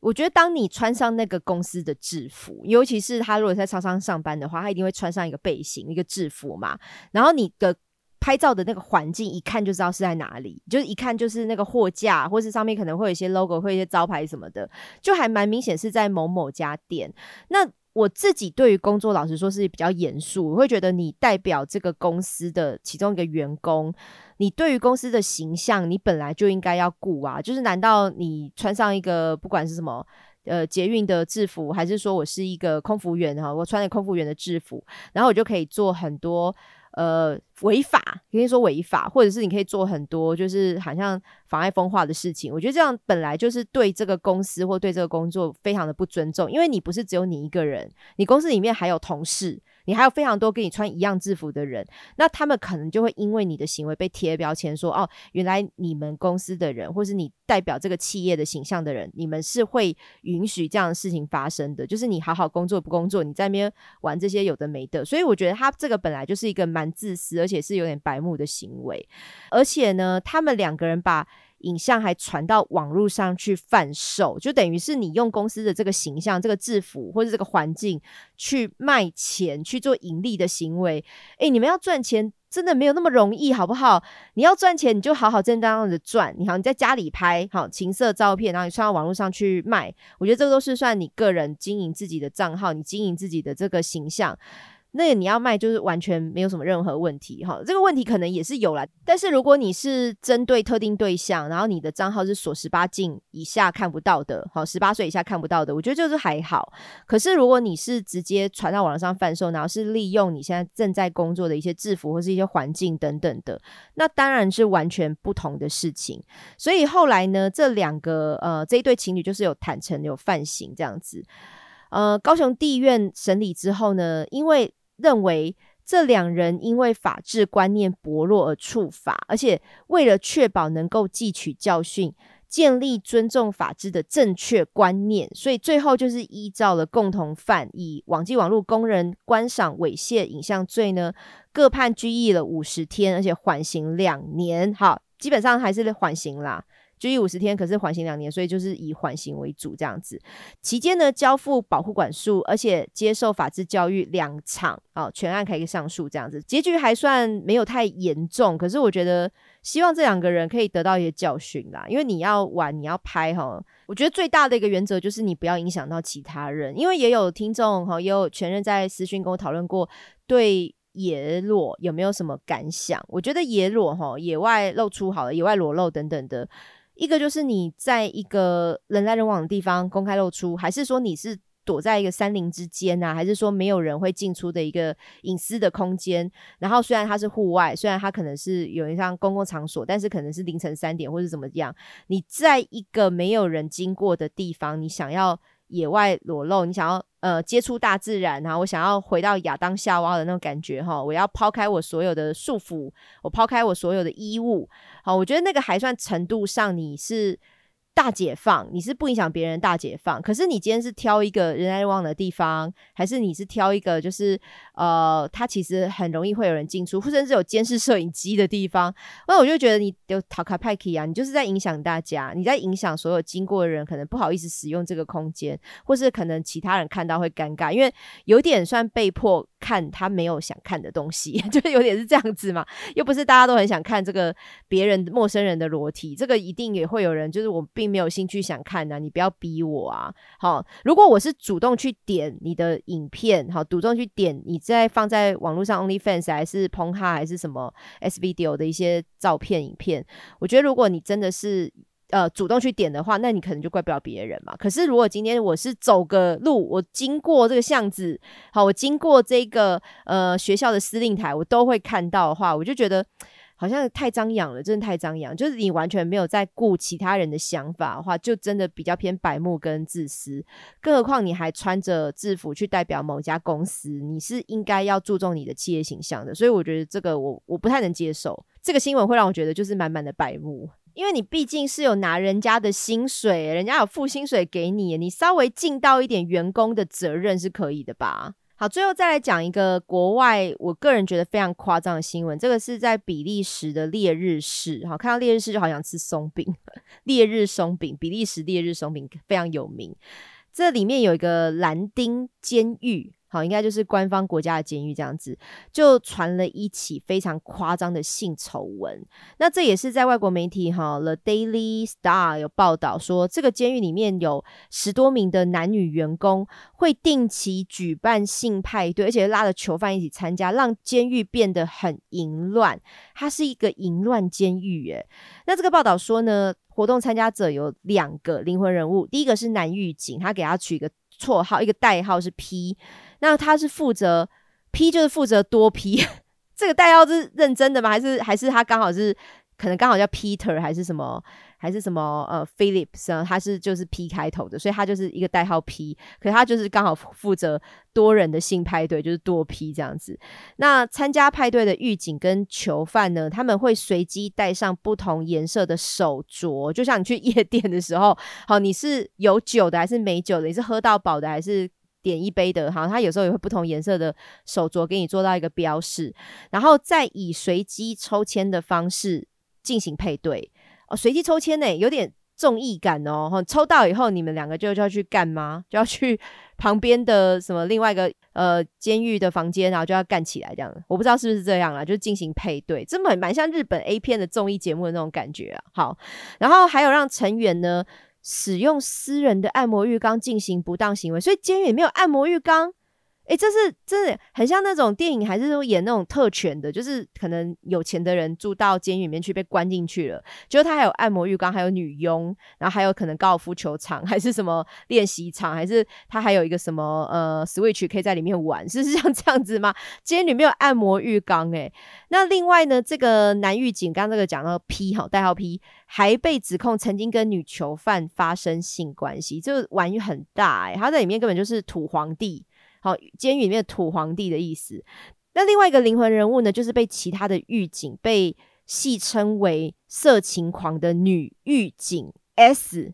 我觉得当你穿上那个公司的制服，尤其是他如果在超商上班的话，他一定会穿上一个背心、一个制服嘛。然后你的。拍照的那个环境一看就知道是在哪里，就是一看就是那个货架，或是上面可能会有一些 logo，会一些招牌什么的，就还蛮明显是在某某家店。那我自己对于工作，老实说是比较严肃，我会觉得你代表这个公司的其中一个员工，你对于公司的形象，你本来就应该要顾啊。就是难道你穿上一个不管是什么呃捷运的制服，还是说我是一个空服员哈，我穿着空服员的制服，然后我就可以做很多。呃，违法可以说违法，或者是你可以做很多就是好像妨碍风化的事情。我觉得这样本来就是对这个公司或对这个工作非常的不尊重，因为你不是只有你一个人，你公司里面还有同事。你还有非常多跟你穿一样制服的人，那他们可能就会因为你的行为被贴标签，说哦，原来你们公司的人，或是你代表这个企业的形象的人，你们是会允许这样的事情发生的。就是你好好工作不工作，你在那边玩这些有的没的。所以我觉得他这个本来就是一个蛮自私，而且是有点白目的行为。而且呢，他们两个人把影像还传到网络上去贩售，就等于是你用公司的这个形象、这个制服或者这个环境去卖钱、去做盈利的行为。诶，你们要赚钱真的没有那么容易，好不好？你要赚钱，你就好好正当的赚。你好，你在家里拍好情色照片，然后你上到网络上去卖，我觉得这个都是算你个人经营自己的账号，你经营自己的这个形象。那你要卖就是完全没有什么任何问题哈，这个问题可能也是有啦。但是如果你是针对特定对象，然后你的账号是锁十八禁以下看不到的，好，十八岁以下看不到的，我觉得就是还好。可是如果你是直接传到网上贩售，然后是利用你现在正在工作的一些制服或是一些环境等等的，那当然是完全不同的事情。所以后来呢，这两个呃这一对情侣就是有坦诚有犯行这样子。呃，高雄地院审理之后呢，因为认为这两人因为法治观念薄弱而触法，而且为了确保能够汲取教训，建立尊重法治的正确观念，所以最后就是依照了共同犯以网际网络工人观赏猥亵影像罪呢，各判拘役了五十天，而且缓刑两年。好，基本上还是缓刑啦。拘役五十天，可是缓刑两年，所以就是以缓刑为主这样子。期间呢，交付保护管束，而且接受法制教育两场，哦，全案可以上诉这样子。结局还算没有太严重，可是我觉得希望这两个人可以得到一些教训啦。因为你要玩，你要拍哈，我觉得最大的一个原则就是你不要影响到其他人。因为也有听众哈，也有全任在私讯跟我讨论过，对野裸有没有什么感想？我觉得野裸哈，野外露出好了，野外裸露等等的。一个就是你在一个人来人往的地方公开露出，还是说你是躲在一个山林之间呐？还是说没有人会进出的一个隐私的空间？然后虽然它是户外，虽然它可能是有一项公共场所，但是可能是凌晨三点或者怎么样？你在一个没有人经过的地方，你想要野外裸露，你想要。呃，接触大自然，然后我想要回到亚当夏娃的那种感觉哈，我要抛开我所有的束缚，我抛开我所有的衣物，好，我觉得那个还算程度上你是。大解放，你是不影响别人大解放。可是你今天是挑一个人来人往的地方，还是你是挑一个就是呃，它其实很容易会有人进出，或者是有监视摄影机的地方？那我就觉得你有 talk packy 啊，你就是在影响大家，你在影响所有经过的人，可能不好意思使用这个空间，或是可能其他人看到会尴尬，因为有点算被迫。看他没有想看的东西，(laughs) 就是有点是这样子嘛，又不是大家都很想看这个别人陌生人的裸体，这个一定也会有人，就是我并并没有兴趣想看呢，你不要逼我啊。好，如果我是主动去点你的影片，好，主动去点你在放在网络上 OnlyFans 还是 p o n h 还是什么 S Video 的一些照片影片，我觉得如果你真的是。呃，主动去点的话，那你可能就怪不了别人嘛。可是如果今天我是走个路，我经过这个巷子，好，我经过这个呃学校的司令台，我都会看到的话，我就觉得好像太张扬了，真的太张扬。就是你完全没有在顾其他人的想法的话，就真的比较偏白目跟自私。更何况你还穿着制服去代表某家公司，你是应该要注重你的企业形象的。所以我觉得这个我我不太能接受。这个新闻会让我觉得就是满满的白目。因为你毕竟是有拿人家的薪水，人家有付薪水给你，你稍微尽到一点员工的责任是可以的吧？好，最后再来讲一个国外，我个人觉得非常夸张的新闻，这个是在比利时的烈日市，好，看到烈日市就好想吃松饼，(laughs) 烈日松饼，比利时烈日松饼非常有名，这里面有一个蓝丁监狱。好，应该就是官方国家的监狱这样子，就传了一起非常夸张的性丑闻。那这也是在外国媒体哈，The Daily Star 有报道说，这个监狱里面有十多名的男女员工会定期举办性派对，而且拉着囚犯一起参加，让监狱变得很淫乱。它是一个淫乱监狱耶。那这个报道说呢，活动参加者有两个灵魂人物，第一个是男狱警，他给他取一个绰号，一个代号是 P。那他是负责 P，就是负责多 P，(laughs) 这个代号是认真的吗？还是还是他刚好是可能刚好叫 Peter，还是什么，还是什么呃 Phillips 他是就是 P 开头的，所以他就是一个代号 P，可他就是刚好负责多人的性派对，就是多 P 这样子。那参加派对的狱警跟囚犯呢，他们会随机戴上不同颜色的手镯，就像你去 (laughs) 夜店的时候，好，你是有酒的还是没酒的？你是喝到饱的还是？点一杯的，好，他有时候也会不同颜色的手镯给你做到一个标示，然后再以随机抽签的方式进行配对。哦，随机抽签呢，有点综艺感哦。抽到以后，你们两个就就要去干吗？就要去 (laughs) 旁边的什么另外一个呃监狱的房间，然后就要干起来这样。我不知道是不是这样啊，就进行配对，这蛮蛮像日本 A 片的综艺节目的那种感觉啊。好，然后还有让成员呢使用私人的按摩浴缸进行不当行为，所以监狱里没有按摩浴缸。哎，这是真的很像那种电影，还是说演那种特权的？就是可能有钱的人住到监狱里面去被关进去了，就他还有按摩浴缸，还有女佣，然后还有可能高尔夫球场，还是什么练习场，还是他还有一个什么呃 Switch 可以在里面玩，是是像这样子吗？监狱里面有按摩浴缸，哎，那另外呢，这个男狱警刚刚这个讲到 P 哈代号 P，还被指控曾经跟女囚犯发生性关系，这个玩意很大哎，他在里面根本就是土皇帝。好，监狱里面的土皇帝的意思。那另外一个灵魂人物呢，就是被其他的狱警被戏称为色情狂的女狱警 S。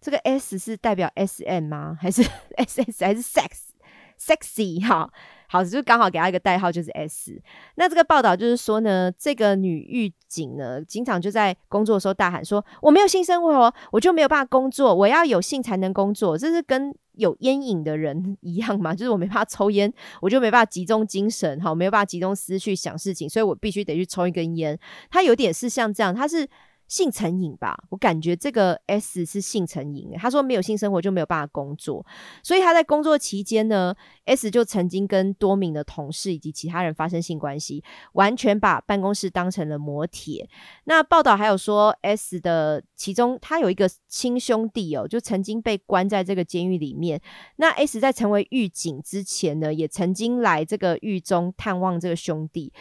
这个 S 是代表 SM 吗？还是 (laughs) SS 还是 sex？sexy 哈。好，就刚好给他一个代号，就是 S。那这个报道就是说呢，这个女狱警呢，经常就在工作的时候大喊说：“我没有性生活，我就没有办法工作，我要有性才能工作。”这是跟有烟瘾的人 (laughs) 一样嘛？就是我没办法抽烟，我就没办法集中精神，好，没有办法集中思绪想事情，所以我必须得去抽一根烟。他有点是像这样，他是。性成瘾吧，我感觉这个 S 是性成瘾。他说没有性生活就没有办法工作，所以他在工作期间呢，S 就曾经跟多名的同事以及其他人发生性关系，完全把办公室当成了磨铁。那报道还有说，S 的其中他有一个亲兄弟哦，就曾经被关在这个监狱里面。那 S 在成为狱警之前呢，也曾经来这个狱中探望这个兄弟。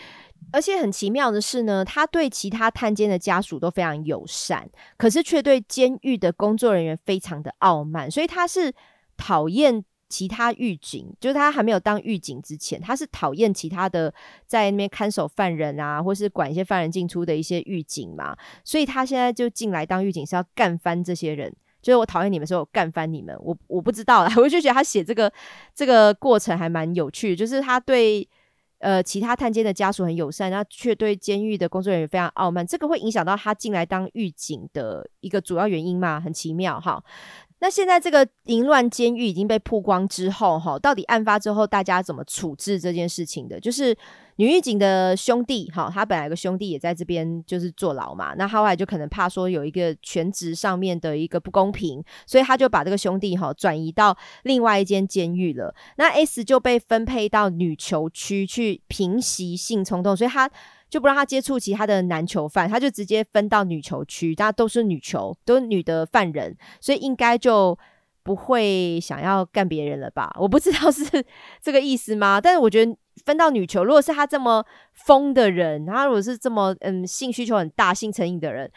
而且很奇妙的是呢，他对其他探监的家属都非常友善，可是却对监狱的工作人员非常的傲慢。所以他是讨厌其他狱警，就是他还没有当狱警之前，他是讨厌其他的在那边看守犯人啊，或是管一些犯人进出的一些狱警嘛。所以他现在就进来当狱警是要干翻这些人，就是我讨厌你们，所以我干翻你们。我我不知道啦，(laughs) 我就觉得他写这个这个过程还蛮有趣，就是他对。呃，其他探监的家属很友善，那却对监狱的工作人员非常傲慢，这个会影响到他进来当狱警的一个主要原因嘛？很奇妙哈。那现在这个淫乱监狱已经被曝光之后，哈，到底案发之后大家怎么处置这件事情的？就是女狱警的兄弟，哈，他本来有个兄弟也在这边就是坐牢嘛，那后来就可能怕说有一个全职上面的一个不公平，所以他就把这个兄弟哈转移到另外一间监狱了。那 S 就被分配到女囚区去平息性冲动，所以他。就不让他接触其他的男囚犯，他就直接分到女囚区，大家都是女囚，都是女的犯人，所以应该就不会想要干别人了吧？我不知道是 (laughs) 这个意思吗？但是我觉得分到女囚，如果是他这么疯的人，他如果是这么嗯性需求很大、性成瘾的人。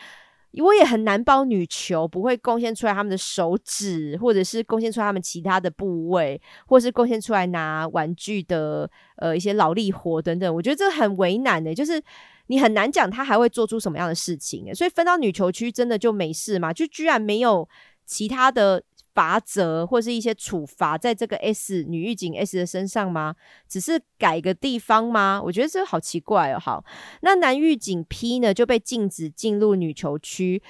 我也很难包女球不会贡献出来他们的手指，或者是贡献出来他们其他的部位，或是贡献出来拿玩具的呃一些劳力活等等。我觉得这很为难的，就是你很难讲他还会做出什么样的事情。所以分到女球区真的就没事吗？就居然没有其他的。罚则或是一些处罚，在这个 S 女狱警 S 的身上吗？只是改个地方吗？我觉得这好奇怪哦。好，那男狱警 P 呢就被禁止进入女囚区，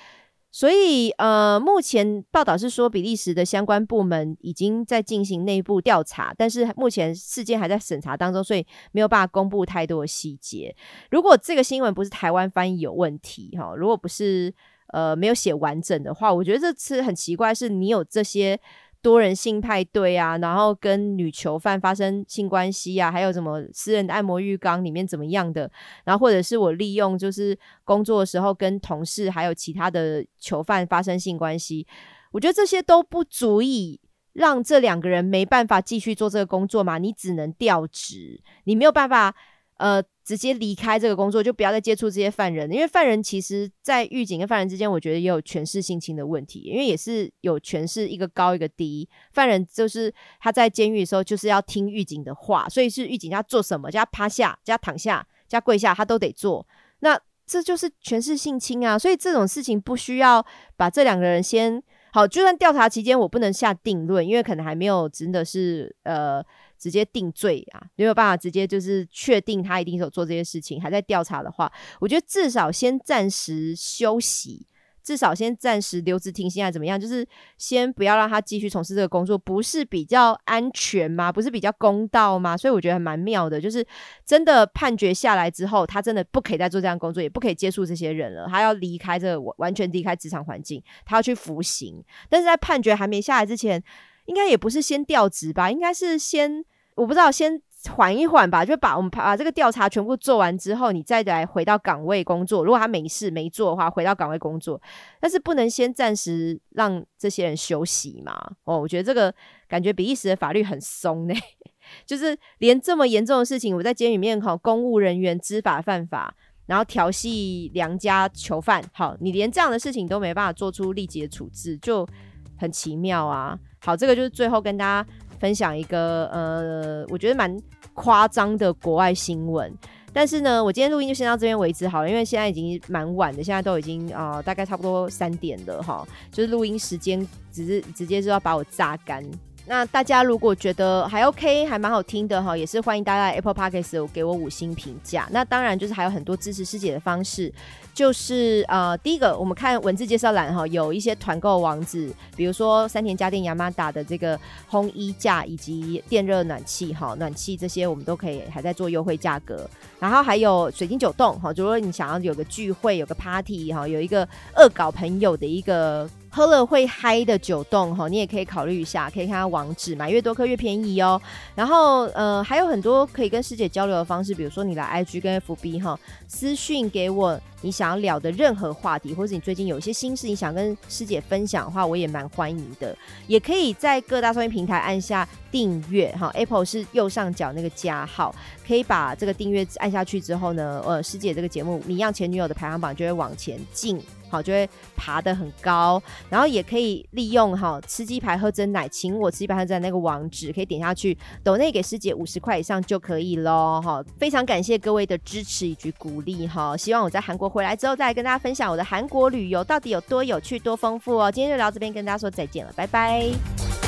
所以呃，目前报道是说比利时的相关部门已经在进行内部调查，但是目前事件还在审查当中，所以没有办法公布太多的细节。如果这个新闻不是台湾翻译有问题，哈，如果不是。呃，没有写完整的话，我觉得这次很奇怪，是你有这些多人性派对啊，然后跟女囚犯发生性关系啊，还有什么私人按摩浴缸里面怎么样的，然后或者是我利用就是工作的时候跟同事还有其他的囚犯发生性关系，我觉得这些都不足以让这两个人没办法继续做这个工作嘛，你只能调职，你没有办法。呃，直接离开这个工作，就不要再接触这些犯人，因为犯人其实，在狱警跟犯人之间，我觉得也有权势性侵的问题，因为也是有权势，一个高一个低。犯人就是他在监狱的时候，就是要听狱警的话，所以是狱警要做什么，叫他趴下，叫他躺下，叫他跪下，他都得做。那这就是权势性侵啊！所以这种事情不需要把这两个人先好，就算调查期间我不能下定论，因为可能还没有真的是呃。直接定罪啊，没有办法直接就是确定他一定是有做这些事情，还在调查的话，我觉得至少先暂时休息，至少先暂时留职停薪还，怎么样？就是先不要让他继续从事这个工作，不是比较安全吗？不是比较公道吗？所以我觉得还蛮妙的，就是真的判决下来之后，他真的不可以再做这样工作，也不可以接触这些人了，他要离开这个完全离开职场环境，他要去服刑。但是在判决还没下来之前，应该也不是先调职吧？应该是先我不知道先。缓一缓吧，就把我们把这个调查全部做完之后，你再来回到岗位工作。如果他没事没做的话，回到岗位工作，但是不能先暂时让这些人休息嘛？哦，我觉得这个感觉比利时的法律很松呢，(laughs) 就是连这么严重的事情，我在监狱里面哈，公务人员知法犯法，然后调戏良家囚犯，好，你连这样的事情都没办法做出立即的处置，就很奇妙啊。好，这个就是最后跟大家。分享一个呃，我觉得蛮夸张的国外新闻，但是呢，我今天录音就先到这边为止好了，因为现在已经蛮晚的，现在都已经啊，大概差不多三点了哈，就是录音时间只是直接就要把我榨干。那大家如果觉得还 OK，还蛮好听的哈，也是欢迎大家 Apple Podcast 给我五星评价。那当然就是还有很多支持师姐的方式，就是呃，第一个我们看文字介绍栏哈，有一些团购网址，比如说三田家电亚麻达的这个烘衣架以及电热暖气哈，暖气这些我们都可以还在做优惠价格。然后还有水晶酒冻哈，如果你想要有个聚会、有个 party 哈，有一个恶搞朋友的一个。喝了会嗨的酒冻哈，你也可以考虑一下，可以看下网址，买越多颗越便宜哦。然后呃，还有很多可以跟师姐交流的方式，比如说你来 IG 跟 FB 哈，私讯给我你想要聊的任何话题，或者你最近有一些心事你想跟师姐分享的话，我也蛮欢迎的。也可以在各大收音平台按下订阅哈，Apple 是右上角那个加号，可以把这个订阅按下去之后呢，呃，师姐这个节目《谜样前女友》的排行榜就会往前进。好，就会爬得很高，然后也可以利用哈吃鸡排喝真奶，请我吃鸡排喝真奶那个网址，可以点下去，抖内给师姐五十块以上就可以喽。哈，非常感谢各位的支持以及鼓励哈，希望我在韩国回来之后再来跟大家分享我的韩国旅游到底有多有趣、多丰富哦。今天就聊这边，跟大家说再见了，拜拜。